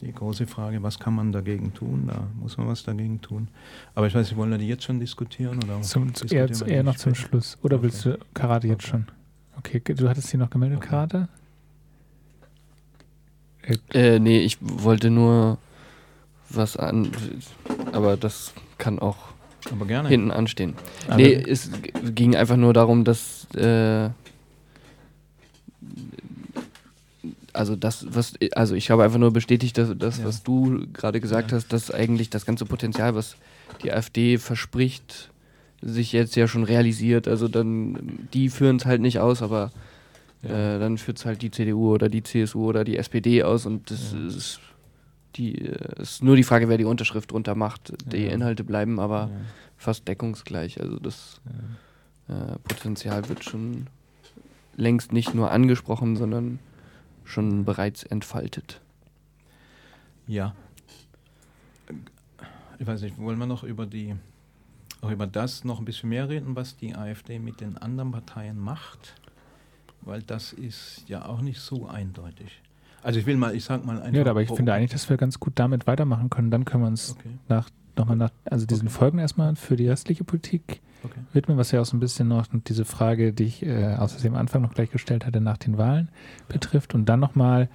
die große Frage, was kann man dagegen tun? Da muss man was dagegen tun. Aber ich weiß nicht, wollen wir die jetzt schon diskutieren? Oder zum, eher, eher noch zum Schluss. Oder okay. willst du Karate jetzt okay. schon? Okay, du hattest sie noch gemeldet, okay. Karate? Äh, nee, ich wollte nur was an. Aber das kann auch aber gerne. hinten anstehen. Aber nee, es ging einfach nur darum, dass äh, also das, was, also ich habe einfach nur bestätigt, dass das, ja. was du gerade gesagt ja. hast, dass eigentlich das ganze Potenzial, was die AfD verspricht, sich jetzt ja schon realisiert. Also dann, die führen es halt nicht aus, aber ja. äh, dann führt es halt die CDU oder die CSU oder die SPD aus und das ist die äh, ist nur die Frage, wer die Unterschrift drunter macht. Die. Inhalte bleiben aber fast deckungsgleich. Also das äh, Potenzial wird schon längst nicht nur angesprochen, sondern schon bereits entfaltet. Ja. Ich weiß nicht, wollen wir noch über die auch über das noch ein bisschen mehr reden, was die AfD mit den anderen Parteien macht? weil das ist ja auch nicht so eindeutig. Also ich will mal, ich sag mal einfach. Ja, aber ich finde eigentlich, dass wir ganz gut damit weitermachen können. Dann können wir uns okay. nach, nochmal nach, also diesen okay. Folgen erstmal für die restliche Politik okay. widmen, was ja auch so ein bisschen noch diese Frage, die ich äh, außerdem am Anfang noch gleich gestellt hatte, nach den Wahlen betrifft. Und dann nochmal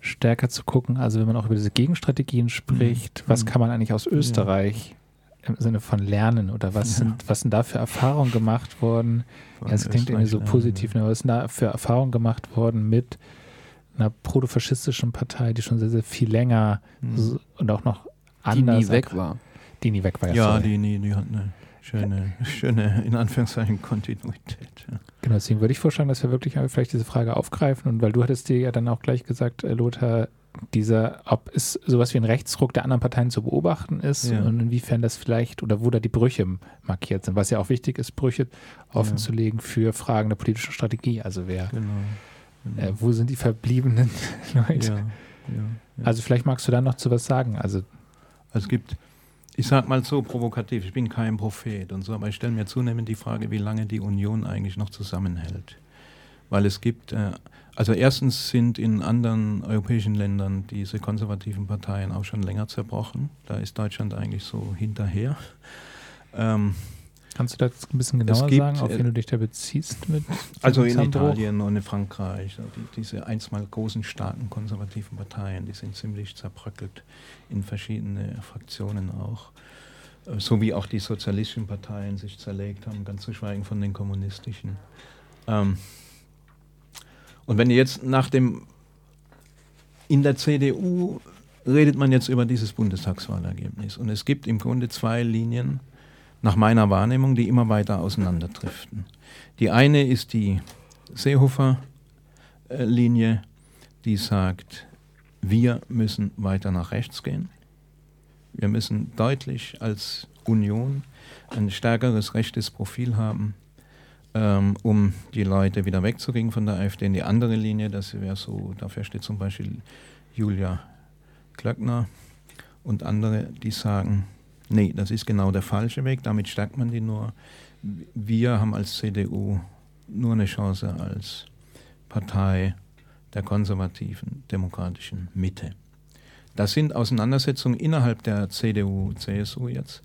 stärker zu gucken, also wenn man auch über diese Gegenstrategien spricht, mhm. was kann man eigentlich aus Österreich ja. im Sinne von lernen oder was ja. sind, was sind da für Erfahrungen gemacht worden? Ja, es klingt irgendwie so positiv, ne? was sind da für Erfahrungen gemacht worden mit einer protofaschistischen Partei, die schon sehr, sehr viel länger mhm. und auch noch anders. Die nie weg war. Die nie weg war, ja. Ja, die, nie, die hat eine schöne, schöne, in Anführungszeichen, Kontinuität. Ja. Genau, deswegen würde ich vorschlagen, dass wir wirklich vielleicht diese Frage aufgreifen und weil du hattest dir ja dann auch gleich gesagt, äh, Lothar, dieser, ob es sowas wie ein Rechtsruck der anderen Parteien zu beobachten ist ja. und inwiefern das vielleicht oder wo da die Brüche markiert sind, was ja auch wichtig ist, Brüche offenzulegen ja. für Fragen der politischen Strategie. Also wer genau. Äh, wo sind die verbliebenen Leute? Ja, ja, also vielleicht magst du da noch zu was sagen. Also, es gibt, ich sag mal so provokativ, ich bin kein Prophet und so, aber ich stelle mir zunehmend die Frage, wie lange die Union eigentlich noch zusammenhält. Weil es gibt, äh, also erstens sind in anderen europäischen Ländern diese konservativen Parteien auch schon länger zerbrochen. Da ist Deutschland eigentlich so hinterher. Ähm, Kannst du das ein bisschen genauer gibt, sagen, auf wen du dich da beziehst? Mit also in Italien und in Frankreich, die, diese einstmal großen, starken konservativen Parteien, die sind ziemlich zerbröckelt in verschiedene Fraktionen auch. Äh, so wie auch die sozialistischen Parteien sich zerlegt haben, ganz zu schweigen von den kommunistischen. Ähm und wenn ihr jetzt nach dem, in der CDU redet man jetzt über dieses Bundestagswahlergebnis. Und es gibt im Grunde zwei Linien nach meiner Wahrnehmung, die immer weiter auseinanderdriften. Die eine ist die Seehofer-Linie, die sagt, wir müssen weiter nach rechts gehen. Wir müssen deutlich als Union ein stärkeres rechtes Profil haben, ähm, um die Leute wieder wegzukriegen von der AfD. In die andere Linie, das wäre so, dafür steht zum Beispiel Julia Klöckner und andere, die sagen, Nee, das ist genau der falsche Weg. Damit stärkt man die nur. Wir haben als CDU nur eine Chance als Partei der konservativen demokratischen Mitte. Das sind Auseinandersetzungen innerhalb der CDU, CSU jetzt,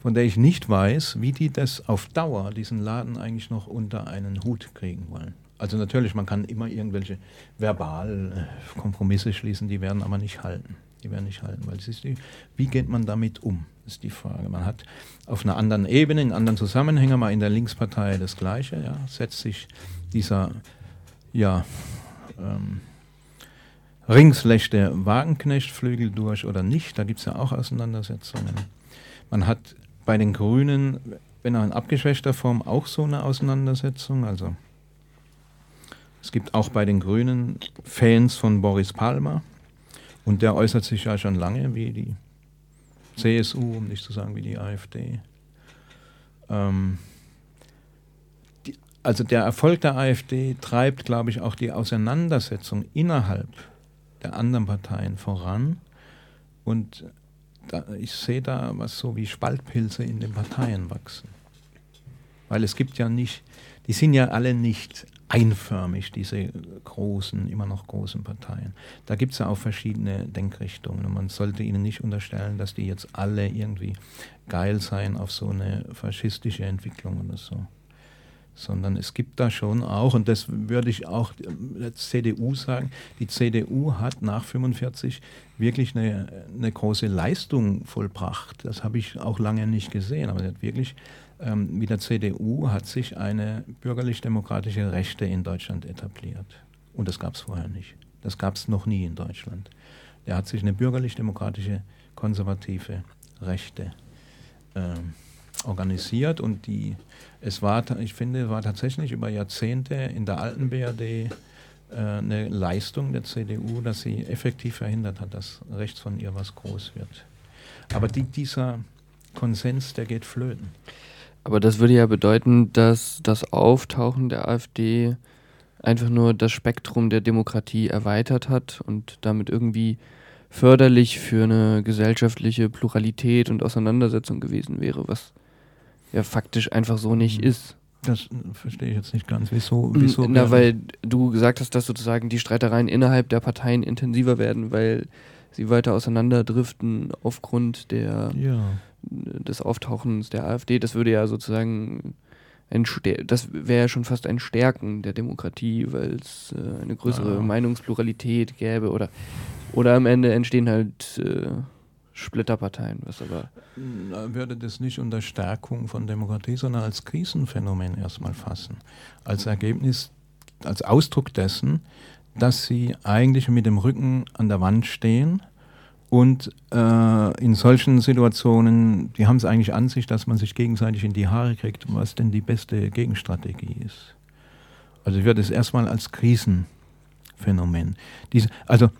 von der ich nicht weiß, wie die das auf Dauer, diesen Laden eigentlich noch unter einen Hut kriegen wollen. Also natürlich, man kann immer irgendwelche verbal Kompromisse schließen, die werden aber nicht halten. Die werden nicht halten, weil es ist die, wie geht man damit um? Ist die Frage. Man hat auf einer anderen Ebene, in anderen Zusammenhängen, mal in der Linkspartei das Gleiche, ja, setzt sich dieser, ja, ähm, ringslechte Wagenknechtflügel durch oder nicht, da gibt es ja auch Auseinandersetzungen. Man hat bei den Grünen, wenn auch in abgeschwächter Form, auch so eine Auseinandersetzung, also es gibt auch bei den Grünen Fans von Boris Palmer und der äußert sich ja schon lange wie die CSU, um nicht zu sagen wie die AfD. Ähm, die, also der Erfolg der AfD treibt, glaube ich, auch die Auseinandersetzung innerhalb der anderen Parteien voran. Und da, ich sehe da was so wie Spaltpilze in den Parteien wachsen. Weil es gibt ja nicht, die sind ja alle nicht einförmig, diese großen, immer noch großen Parteien. Da gibt es ja auch verschiedene Denkrichtungen und man sollte ihnen nicht unterstellen, dass die jetzt alle irgendwie geil seien auf so eine faschistische Entwicklung oder so. Sondern es gibt da schon auch, und das würde ich auch der CDU sagen, die CDU hat nach 45 wirklich eine, eine große Leistung vollbracht. Das habe ich auch lange nicht gesehen, aber sie hat wirklich ähm, wie der CDU hat sich eine bürgerlich-demokratische Rechte in Deutschland etabliert. Und das gab es vorher nicht. Das gab es noch nie in Deutschland. Der hat sich eine bürgerlich-demokratische, konservative Rechte ähm, organisiert und die, es war, ich finde, war tatsächlich über Jahrzehnte in der alten BRD äh, eine Leistung der CDU, dass sie effektiv verhindert hat, dass rechts von ihr was groß wird. Aber die, dieser Konsens, der geht flöten. Aber das würde ja bedeuten, dass das Auftauchen der AfD einfach nur das Spektrum der Demokratie erweitert hat und damit irgendwie förderlich für eine gesellschaftliche Pluralität und Auseinandersetzung gewesen wäre, was ja faktisch einfach so nicht mhm. ist. Das verstehe ich jetzt nicht ganz. Wieso? wieso Na, weil du gesagt hast, dass sozusagen die Streitereien innerhalb der Parteien intensiver werden, weil sie weiter auseinanderdriften aufgrund der, ja. Des Auftauchens der AfD. Das würde ja sozusagen ein das wäre ja schon fast ein Stärken der Demokratie, weil es äh, eine größere ja. Meinungspluralität gäbe oder oder am Ende entstehen halt äh, Splitterparteien, was aber. Na, würde das nicht unter Stärkung von Demokratie, sondern als Krisenphänomen erstmal fassen. Als Ergebnis, als Ausdruck dessen, dass sie eigentlich mit dem Rücken an der Wand stehen und äh, in solchen Situationen, die haben es eigentlich an sich, dass man sich gegenseitig in die Haare kriegt, was denn die beste Gegenstrategie ist. Also ich würde es erstmal als Krisenphänomen. Diese, also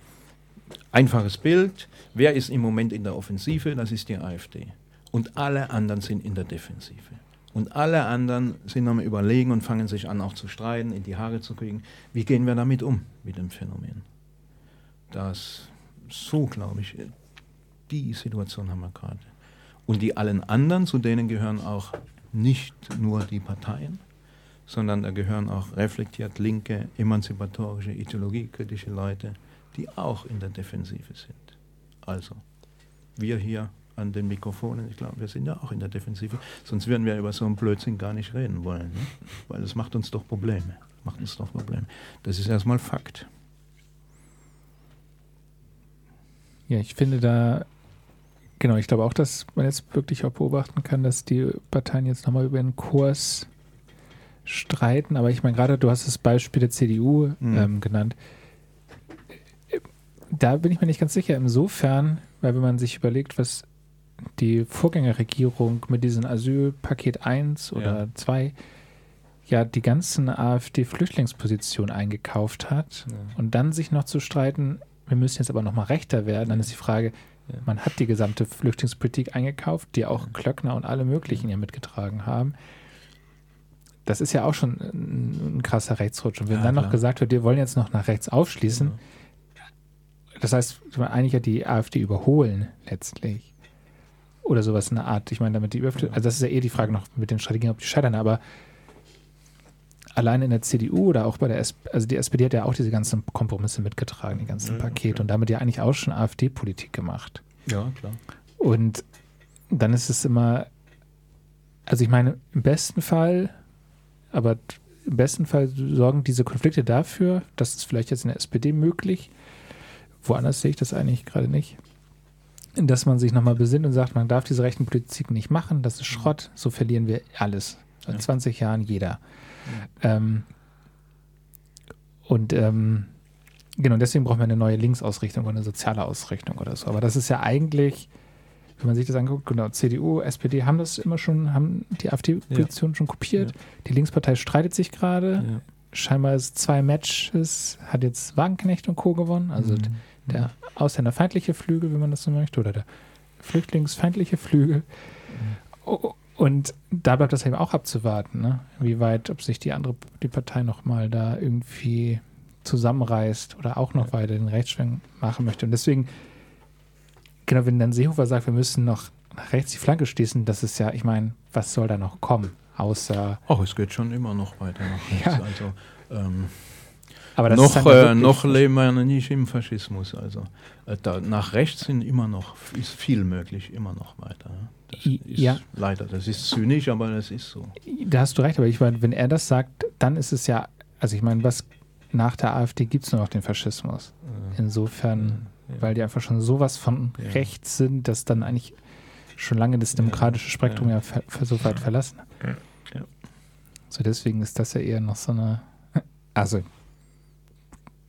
einfaches Bild, wer ist im Moment in der Offensive? Das ist die AfD. Und alle anderen sind in der Defensive. Und alle anderen sind am Überlegen und fangen sich an, auch zu streiten, in die Haare zu kriegen. Wie gehen wir damit um, mit dem Phänomen? Das so, glaube ich, die Situation haben wir gerade. Und die allen anderen, zu denen gehören auch nicht nur die Parteien, sondern da gehören auch reflektiert linke, emanzipatorische, ideologiekritische Leute, die auch in der Defensive sind. Also, wir hier an den Mikrofonen, ich glaube, wir sind ja auch in der Defensive, sonst würden wir über so einen Blödsinn gar nicht reden wollen, ne? weil es macht uns doch Probleme. Macht uns doch Probleme. Das ist erstmal Fakt. Ja, ich finde da, genau, ich glaube auch, dass man jetzt wirklich auch beobachten kann, dass die Parteien jetzt nochmal über den Kurs streiten. Aber ich meine, gerade du hast das Beispiel der CDU mhm. ähm, genannt. Da bin ich mir nicht ganz sicher. Insofern, weil wenn man sich überlegt, was die Vorgängerregierung mit diesem Asylpaket 1 oder ja. 2 ja die ganzen AfD-Flüchtlingspositionen eingekauft hat ja. und dann sich noch zu streiten, wir müssen jetzt aber nochmal rechter werden, dann ist die Frage, man hat die gesamte Flüchtlingspolitik eingekauft, die auch Klöckner und alle möglichen ja mitgetragen haben. Das ist ja auch schon ein, ein krasser Rechtsrutsch. Und wenn ja, dann klar. noch gesagt wird, wir wollen jetzt noch nach rechts aufschließen, ja. das heißt, eigentlich ja die AfD überholen letztlich. Oder sowas in der Art. Ich meine, damit die Überflüsse, also das ist ja eh die Frage noch mit den Strategien, ob die scheitern, aber allein in der CDU oder auch bei der SPD, also die SPD hat ja auch diese ganzen Kompromisse mitgetragen, die ganzen ja, Pakete und damit ja eigentlich auch schon AfD-Politik gemacht. Ja, klar. Und dann ist es immer, also ich meine, im besten Fall, aber im besten Fall sorgen diese Konflikte dafür, dass es vielleicht jetzt in der SPD möglich, woanders sehe ich das eigentlich gerade nicht, dass man sich nochmal besinnt und sagt, man darf diese rechten Politik nicht machen, das ist Schrott, so verlieren wir alles. Seit ja. 20 Jahren jeder. Ähm, und ähm, genau, deswegen brauchen wir eine neue Linksausrichtung oder eine soziale Ausrichtung oder so. Aber das ist ja eigentlich, wenn man sich das anguckt, genau, CDU, SPD haben das immer schon, haben die AfD-Position ja. schon kopiert. Ja. Die Linkspartei streitet sich gerade. Ja. Scheinbar ist zwei Matches, hat jetzt Wagenknecht und Co. gewonnen. Also mhm. der ausländerfeindliche Flügel, wenn man das so möchte, oder der flüchtlingsfeindliche Flügel. Mhm. Und da bleibt das eben auch abzuwarten, ne? wie weit, ob sich die andere, die Partei nochmal da irgendwie zusammenreißt oder auch noch weiter den Rechtsschwenk machen möchte. Und deswegen, genau, wenn dann Seehofer sagt, wir müssen noch nach rechts die Flanke schließen, das ist ja, ich meine, was soll da noch kommen? Außer. Ach, es geht schon immer noch weiter nach rechts. Ja. Also, ähm, noch, äh, noch leben wir nicht im Faschismus. Also äh, da, nach rechts sind immer noch, ist viel möglich, immer noch weiter. Das ja. ist leider, das ist zynisch, aber das ist so. Da hast du recht, aber ich meine, wenn er das sagt, dann ist es ja, also ich meine, was nach der AfD gibt es nur noch den Faschismus. Ja. Insofern, ja. weil die einfach schon sowas von rechts sind, dass dann eigentlich schon lange das demokratische Spektrum ja, ver so weit verlassen hat. So deswegen ist das ja eher noch so eine, also,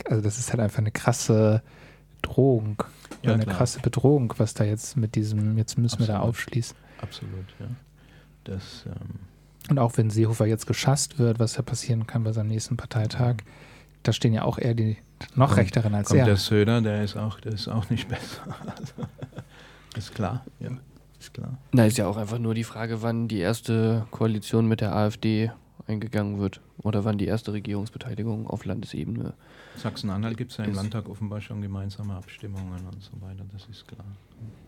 also das ist halt einfach eine krasse Drohung ja, eine klar. krasse Bedrohung, was da jetzt mit diesem, jetzt müssen Absolut. wir da aufschließen. Absolut, ja. Das, ähm und auch wenn Seehofer jetzt geschasst wird, was ja passieren kann bei seinem nächsten Parteitag, da stehen ja auch eher die noch kommt, rechteren als kommt er. Der Söder, der ist auch, der ist auch nicht besser. Also, ist klar, ja. Ist klar. Na, ist ja auch einfach nur die Frage, wann die erste Koalition mit der AfD eingegangen wird oder wann die erste Regierungsbeteiligung auf Landesebene. Sachsen-Anhalt gibt es ja im Landtag offenbar schon gemeinsame Abstimmungen und so weiter, das ist klar.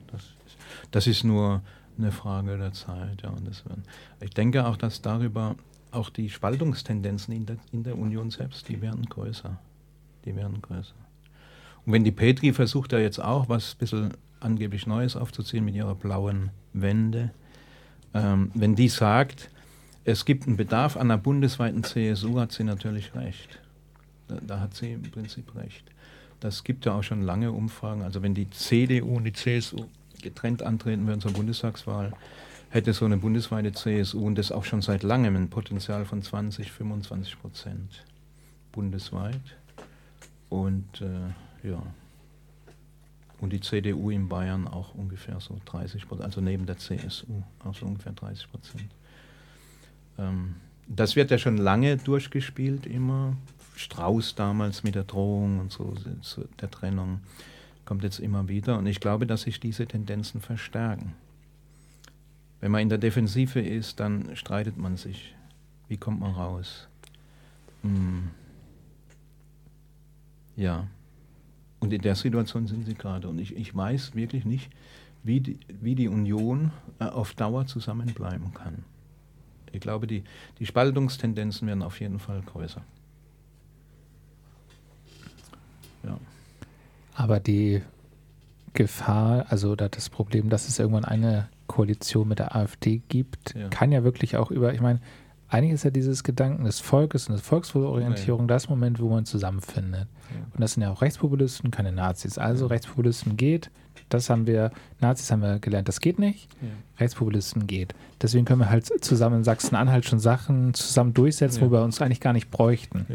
Das ist, das ist nur eine Frage der Zeit. Ja, und das werden. Ich denke auch, dass darüber auch die Spaltungstendenzen in der, in der Union selbst, die werden größer. Die werden größer. Und wenn die Petri versucht ja jetzt auch was ein bisschen angeblich Neues aufzuziehen mit ihrer blauen Wende, ähm, wenn die sagt, es gibt einen Bedarf an einer bundesweiten CSU, hat sie natürlich recht. Da, hat sie im Prinzip recht. Das gibt ja auch schon lange Umfragen. Also wenn die CDU und die CSU getrennt antreten würden zur Bundestagswahl, hätte so eine bundesweite CSU und das auch schon seit langem ein Potenzial von 20, 25 Prozent bundesweit. Und äh, ja, und die CDU in Bayern auch ungefähr so 30 Prozent, also neben der CSU auch so ungefähr 30 Prozent. Ähm, das wird ja schon lange durchgespielt, immer. Strauß damals mit der Drohung und so, der Trennung, kommt jetzt immer wieder. Und ich glaube, dass sich diese Tendenzen verstärken. Wenn man in der Defensive ist, dann streitet man sich. Wie kommt man raus? Hm. Ja. Und in der Situation sind sie gerade. Und ich, ich weiß wirklich nicht, wie die, wie die Union äh, auf Dauer zusammenbleiben kann. Ich glaube, die, die Spaltungstendenzen werden auf jeden Fall größer. Ja. Aber die Gefahr, also das Problem, dass es irgendwann eine Koalition mit der AfD gibt, ja. kann ja wirklich auch über, ich meine, eigentlich ist ja dieses Gedanken des Volkes und der Volksorientierung ja. das Moment, wo man zusammenfindet. Ja. Und das sind ja auch Rechtspopulisten, keine Nazis. Also Rechtspopulisten geht, das haben wir, Nazis haben wir gelernt, das geht nicht. Ja. Rechtspopulisten geht. Deswegen können wir halt zusammen in Sachsen-Anhalt schon Sachen zusammen durchsetzen, wo wir uns eigentlich gar nicht bräuchten.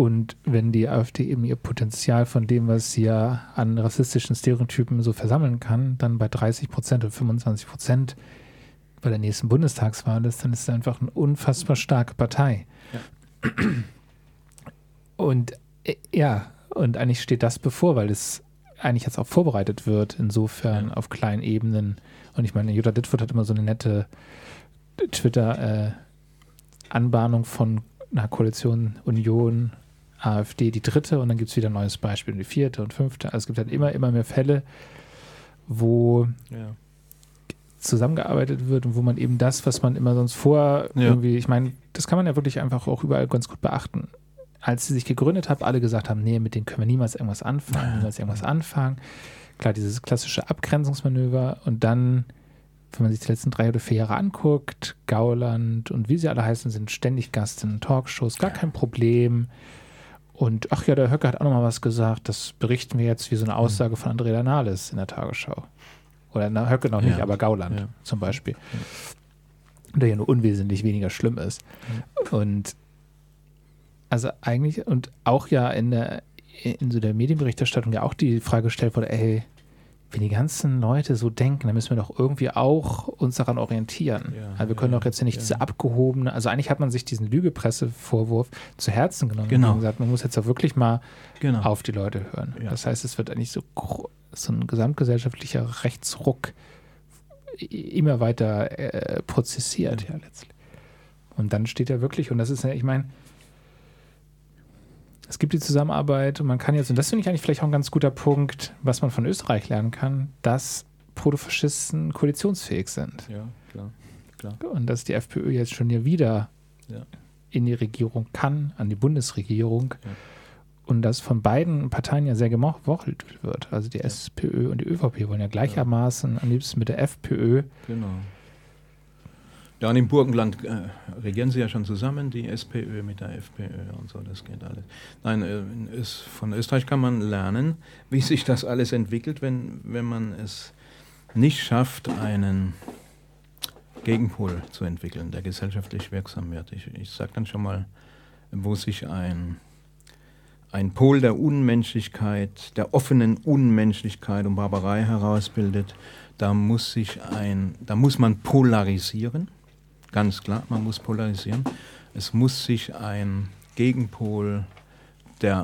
Und wenn die AfD eben ihr Potenzial von dem, was sie ja an rassistischen Stereotypen so versammeln kann, dann bei 30 Prozent oder 25 Prozent bei der nächsten Bundestagswahl ist, dann ist es einfach eine unfassbar starke Partei. Ja. Und äh, ja, und eigentlich steht das bevor, weil es eigentlich jetzt auch vorbereitet wird, insofern ja. auf kleinen Ebenen. Und ich meine, Jutta Dittfurt hat immer so eine nette Twitter-Anbahnung äh, von einer Koalition Union, AfD, die dritte und dann gibt es wieder ein neues Beispiel, die vierte und fünfte. Also es gibt halt immer, immer mehr Fälle, wo ja zusammengearbeitet wird und wo man eben das, was man immer sonst vor ja. irgendwie, ich meine, das kann man ja wirklich einfach auch überall ganz gut beachten. Als sie sich gegründet haben, alle gesagt haben, nee, mit denen können wir niemals irgendwas anfangen, niemals irgendwas anfangen. Klar, dieses klassische Abgrenzungsmanöver und dann, wenn man sich die letzten drei oder vier Jahre anguckt, Gauland und wie sie alle heißen, sind ständig Gast in Talkshows, gar kein Problem. Und ach ja, der Höcke hat auch noch mal was gesagt, das berichten wir jetzt wie so eine mhm. Aussage von Andrea Nahles in der Tagesschau. Oder na, Höcke noch nicht, ja. aber Gauland ja. zum Beispiel. Ja. Der ja nur unwesentlich weniger schlimm ist. Und also eigentlich, und auch ja in der, in so der Medienberichterstattung ja auch die Frage gestellt wurde, ey, wenn die ganzen Leute so denken, dann müssen wir doch irgendwie auch uns daran orientieren. Ja, also wir können ja, doch jetzt ja nicht ja. diese abgehobene, also eigentlich hat man sich diesen Lügepresse-Vorwurf zu Herzen genommen genau. und gesagt, man muss jetzt auch wirklich mal genau. auf die Leute hören. Das heißt, es wird eigentlich so, so ein gesamtgesellschaftlicher Rechtsruck immer weiter äh, prozessiert, ja, letztlich. Und dann steht er wirklich, und das ist ja, ich meine, es gibt die Zusammenarbeit und man kann jetzt, und das finde ich eigentlich vielleicht auch ein ganz guter Punkt, was man von Österreich lernen kann, dass Protofaschisten koalitionsfähig sind. Ja, klar. klar. Und dass die FPÖ jetzt schon hier wieder ja. in die Regierung kann, an die Bundesregierung. Ja. Und dass von beiden Parteien ja sehr gemochelt wird. Also die ja. SPÖ und die ÖVP wollen ja gleichermaßen am liebsten mit der FPÖ. Genau ja, und im Burgenland äh, regieren sie ja schon zusammen, die SPÖ mit der FPÖ und so, das geht alles. Nein, äh, von Österreich kann man lernen, wie sich das alles entwickelt, wenn, wenn man es nicht schafft, einen Gegenpol zu entwickeln, der gesellschaftlich wirksam wird. Ich, ich sage dann schon mal, wo sich ein, ein Pol der Unmenschlichkeit, der offenen Unmenschlichkeit und Barbarei herausbildet, da muss sich ein, da muss man polarisieren Ganz klar, man muss polarisieren. Es muss sich ein Gegenpol der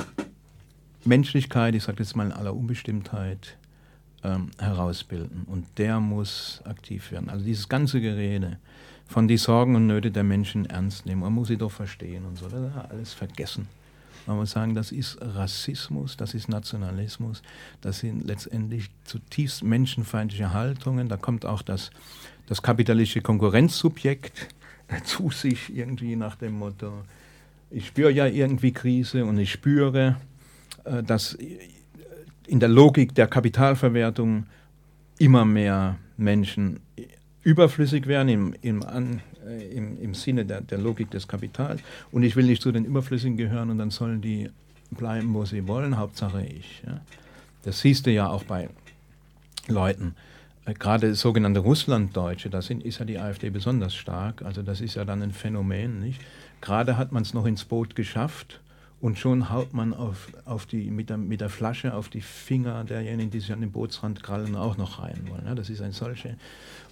Menschlichkeit, ich sage jetzt mal in aller Unbestimmtheit, ähm, herausbilden. Und der muss aktiv werden. Also dieses ganze Gerede von die Sorgen und Nöte der Menschen ernst nehmen. Man muss sie doch verstehen und so. Das ist alles vergessen. Man muss sagen, das ist Rassismus, das ist Nationalismus, das sind letztendlich zutiefst menschenfeindliche Haltungen. Da kommt auch das das kapitalistische Konkurrenzsubjekt zu sich irgendwie nach dem Motto, ich spüre ja irgendwie Krise und ich spüre, äh, dass in der Logik der Kapitalverwertung immer mehr Menschen überflüssig werden im, im, an, äh, im, im Sinne der, der, Logik des Kapitals. Und ich will nicht zu den Überflüssigen gehören und dann sollen die bleiben, wo sie wollen, Hauptsache ich. Das siehst du ja auch bei Leuten, äh, gerade sogenannte Russlanddeutsche, da ist ja die AfD besonders stark. Also das ist ja dann ein Phänomen, nicht? Gerade hat man es noch ins Boot geschafft und schon haut man auf, auf die, mit, der, mit der Flasche auf die Finger derjenigen, die sich an den Bootsrand krallen, auch noch rein wollen. Ja, das ist eine solche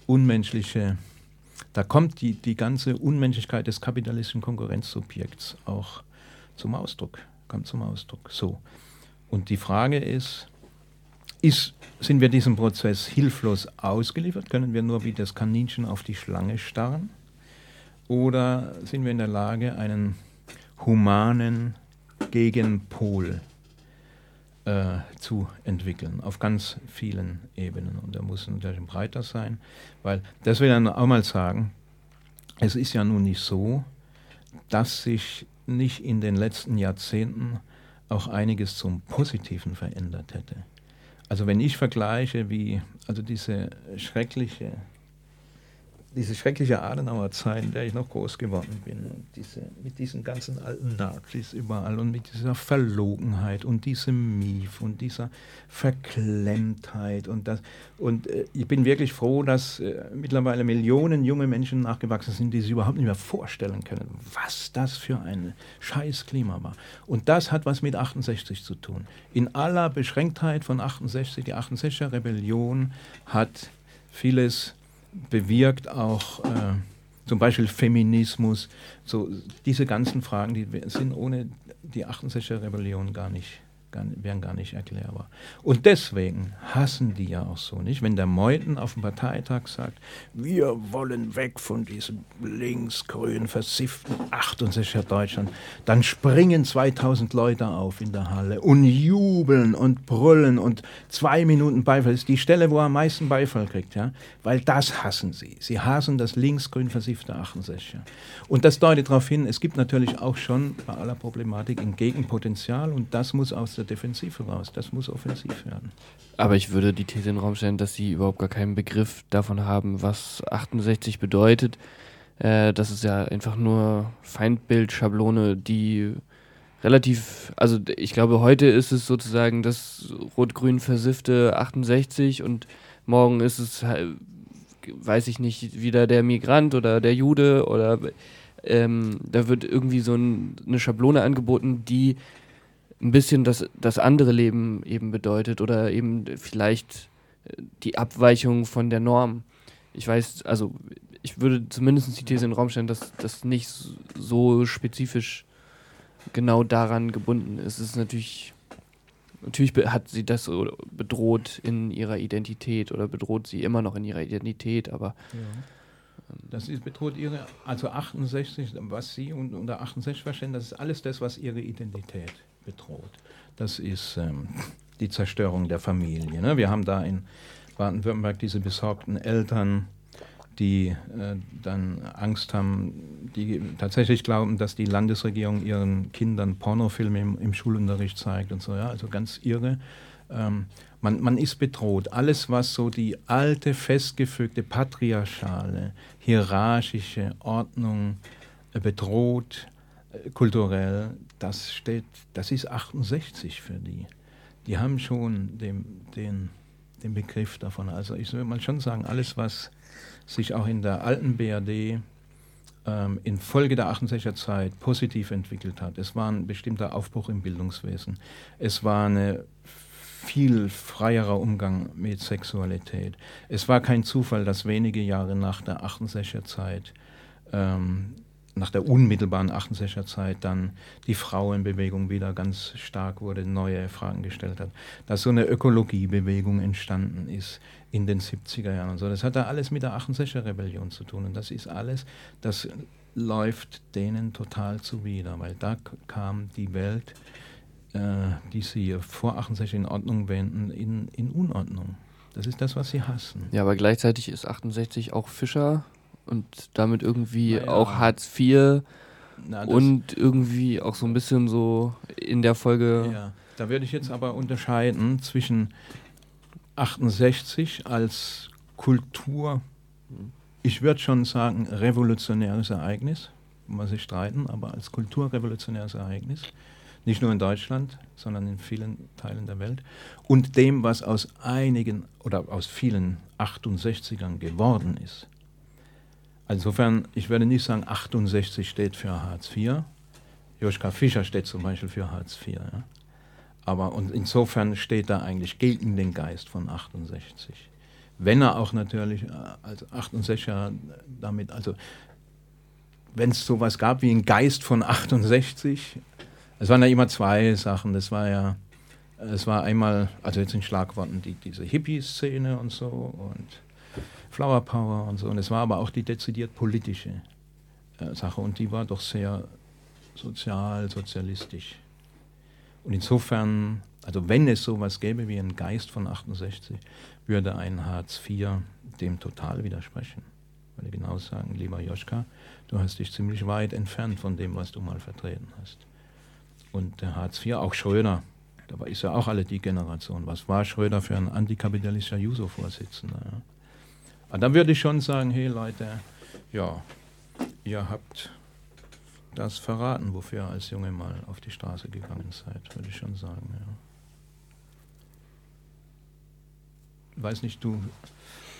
unmenschliche, da kommt die, die ganze Unmenschlichkeit des kapitalistischen Konkurrenzsubjekts auch zum Ausdruck, kommt zum Ausdruck. So. Und die Frage ist, ist, sind wir diesem Prozess hilflos ausgeliefert? Können wir nur wie das Kaninchen auf die Schlange starren? Oder sind wir in der Lage, einen humanen Gegenpol äh, zu entwickeln, auf ganz vielen Ebenen. Und der muss natürlich breiter sein, weil, das will ich auch mal sagen, es ist ja nun nicht so, dass sich nicht in den letzten Jahrzehnten auch einiges zum Positiven verändert hätte. Also wenn ich vergleiche, wie also diese schreckliche diese schreckliche Adenauer Zeit, in der ich noch groß geworden bin, diese, mit diesen ganzen alten Nazis überall und mit dieser Verlogenheit und diesem Mief und dieser Verklemmtheit und das und äh, ich bin wirklich froh, dass äh, mittlerweile Millionen junge Menschen nachgewachsen sind, die sich überhaupt nicht mehr vorstellen können, was das für ein scheiß Klima war. Und das hat was mit 68 zu tun. In aller Beschränktheit von 68, die 68er Rebellion hat vieles bewirkt auch äh, zum Beispiel Feminismus, so diese ganzen Fragen, die sind ohne die 68er Rebellion gar nicht gar, wären gar nicht erklärbar. Und deswegen hassen die ja auch so nicht. Wenn der Meuthen auf dem Parteitag sagt, wir wollen weg von diesem linksgrün versifften 68er Deutschland, dann springen 2000 Leute auf in der Halle und jubeln und brüllen und zwei Minuten Beifall. Das ist die Stelle, wo er am meisten Beifall kriegt, ja? weil das hassen sie. Sie hassen das linksgrün versiffte 68er. Und das deutet darauf hin, es gibt natürlich auch schon bei aller Problematik ein Gegenpotenzial und das muss aus der der Defensive raus. Das muss offensiv werden. Aber ich würde die These in den Raum stellen, dass Sie überhaupt gar keinen Begriff davon haben, was 68 bedeutet. Äh, das ist ja einfach nur Feindbildschablone, die relativ, also ich glaube, heute ist es sozusagen das rot-grün versiffte 68 und morgen ist es, weiß ich nicht, wieder der Migrant oder der Jude oder ähm, da wird irgendwie so ein, eine Schablone angeboten, die ein bisschen das, das andere Leben eben bedeutet oder eben vielleicht äh, die Abweichung von der Norm. Ich weiß, also ich würde zumindest die These in den Raum stellen, dass das nicht so spezifisch genau daran gebunden ist. Es ist natürlich, natürlich hat sie das bedroht in ihrer Identität oder bedroht sie immer noch in ihrer Identität, aber ja. Das ist, bedroht ihre, also 68, was sie unter 68 verstehen, das ist alles das, was ihre Identität bedroht. Das ist ähm, die Zerstörung der Familie. Ne? Wir haben da in Baden-Württemberg diese besorgten Eltern, die äh, dann Angst haben, die tatsächlich glauben, dass die Landesregierung ihren Kindern Pornofilme im, im Schulunterricht zeigt und so. Ja? Also ganz irre. Ähm, man, man ist bedroht. Alles, was so die alte, festgefügte, patriarchale, hierarchische Ordnung äh, bedroht, äh, kulturell, das steht, das ist 68 für die. Die haben schon den, den, den Begriff davon. Also ich würde mal schon sagen, alles, was sich auch in der alten BRD ähm, infolge der 68er Zeit positiv entwickelt hat. Es war ein bestimmter Aufbruch im Bildungswesen. Es war ein viel freierer Umgang mit Sexualität. Es war kein Zufall, dass wenige Jahre nach der 68er Zeit ähm, nach der unmittelbaren 68er Zeit dann die Frauenbewegung wieder ganz stark wurde, neue Fragen gestellt hat, dass so eine Ökologiebewegung entstanden ist in den 70er Jahren und so. Das hat da alles mit der 68er Rebellion zu tun und das ist alles, das läuft denen total zuwider, weil da kam die Welt, äh, die sie vor 68 in Ordnung wenden, in, in Unordnung. Das ist das, was sie hassen. Ja, aber gleichzeitig ist 68 auch Fischer und damit irgendwie naja. auch Hartz IV Na, und irgendwie auch so ein bisschen so in der Folge. Ja, da würde ich jetzt aber unterscheiden zwischen 68 als Kultur, ich würde schon sagen, revolutionäres Ereignis, muss sich streiten, aber als kulturrevolutionäres Ereignis nicht nur in Deutschland, sondern in vielen Teilen der Welt, und dem, was aus einigen oder aus vielen 68ern geworden ist. Insofern, ich werde nicht sagen, 68 steht für Hartz IV. Joschka Fischer steht zum Beispiel für Hartz IV. Ja. Aber und insofern steht da eigentlich gegen den Geist von 68. Wenn er auch natürlich äh, als 68er damit, also wenn es sowas gab wie einen Geist von 68, es waren ja immer zwei Sachen. Das war ja, es war einmal, also jetzt in Schlagworten, die, diese Hippie-Szene und so und Flower Power und so. Und es war aber auch die dezidiert politische äh, Sache und die war doch sehr sozial, sozialistisch. Und insofern, also wenn es sowas gäbe wie einen Geist von 68, würde ein Hartz IV dem total widersprechen. Würde genau sagen, lieber Joschka, du hast dich ziemlich weit entfernt von dem, was du mal vertreten hast. Und der Hartz IV, auch Schröder, dabei ist ja auch alle die Generation. Was war Schröder für ein antikapitalistischer Juso-Vorsitzender? Ja? Aber dann würde ich schon sagen, hey Leute, ja, ihr habt das verraten, wofür ihr als Junge mal auf die Straße gegangen seid, würde ich schon sagen, ja. Weiß nicht, du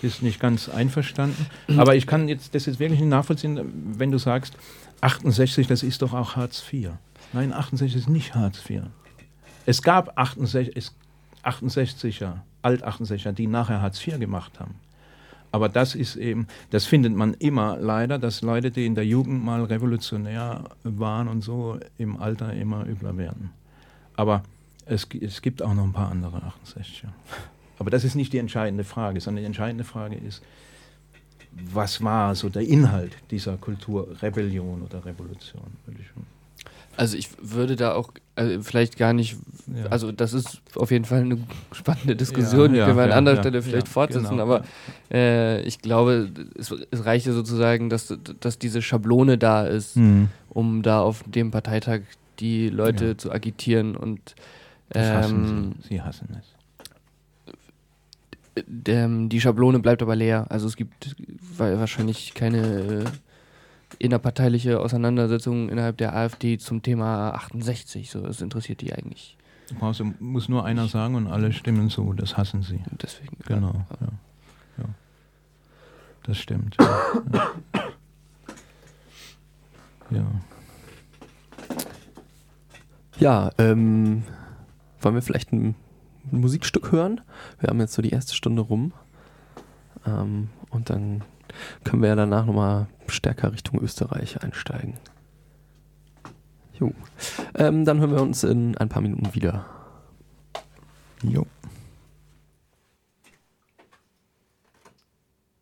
bist nicht ganz einverstanden, aber ich kann jetzt das jetzt wirklich nicht nachvollziehen, wenn du sagst, 68, das ist doch auch Hartz IV. Nein, 68 ist nicht Hartz IV. Es gab 68, 68er, Alt-68er, die nachher Hartz IV gemacht haben. Aber das ist eben, das findet man immer leider, dass Leute, die in der Jugend mal revolutionär waren und so, im Alter immer übler werden. Aber es, es gibt auch noch ein paar andere 68er. Aber das ist nicht die entscheidende Frage, sondern die entscheidende Frage ist, was war so der Inhalt dieser Kulturrebellion oder Revolution, würde ich schon also ich würde da auch also vielleicht gar nicht, ja. also das ist auf jeden Fall eine spannende Diskussion, die ja, können wir an ja, anderer Stelle vielleicht fortsetzen, genau. aber äh, ich glaube, es, es reicht ja sozusagen, dass, dass diese Schablone da ist, mhm. um da auf dem Parteitag die Leute zu agitieren und ähm, hassen sie. sie hassen es. Die Schablone bleibt aber leer. Also es gibt wahrscheinlich keine innerparteiliche Auseinandersetzungen innerhalb der AfD zum Thema 68. So, das interessiert die eigentlich. Also muss nur einer sagen und alle stimmen zu, das hassen sie. Deswegen. Genau, ja. ja. Das stimmt. ja. ja. Ja, ähm, wollen wir vielleicht ein Musikstück hören? Wir haben jetzt so die erste Stunde rum. Ähm, und dann können wir ja danach nochmal stärker Richtung Österreich einsteigen. Jo. Ähm, dann hören wir uns in ein paar Minuten wieder. Jo.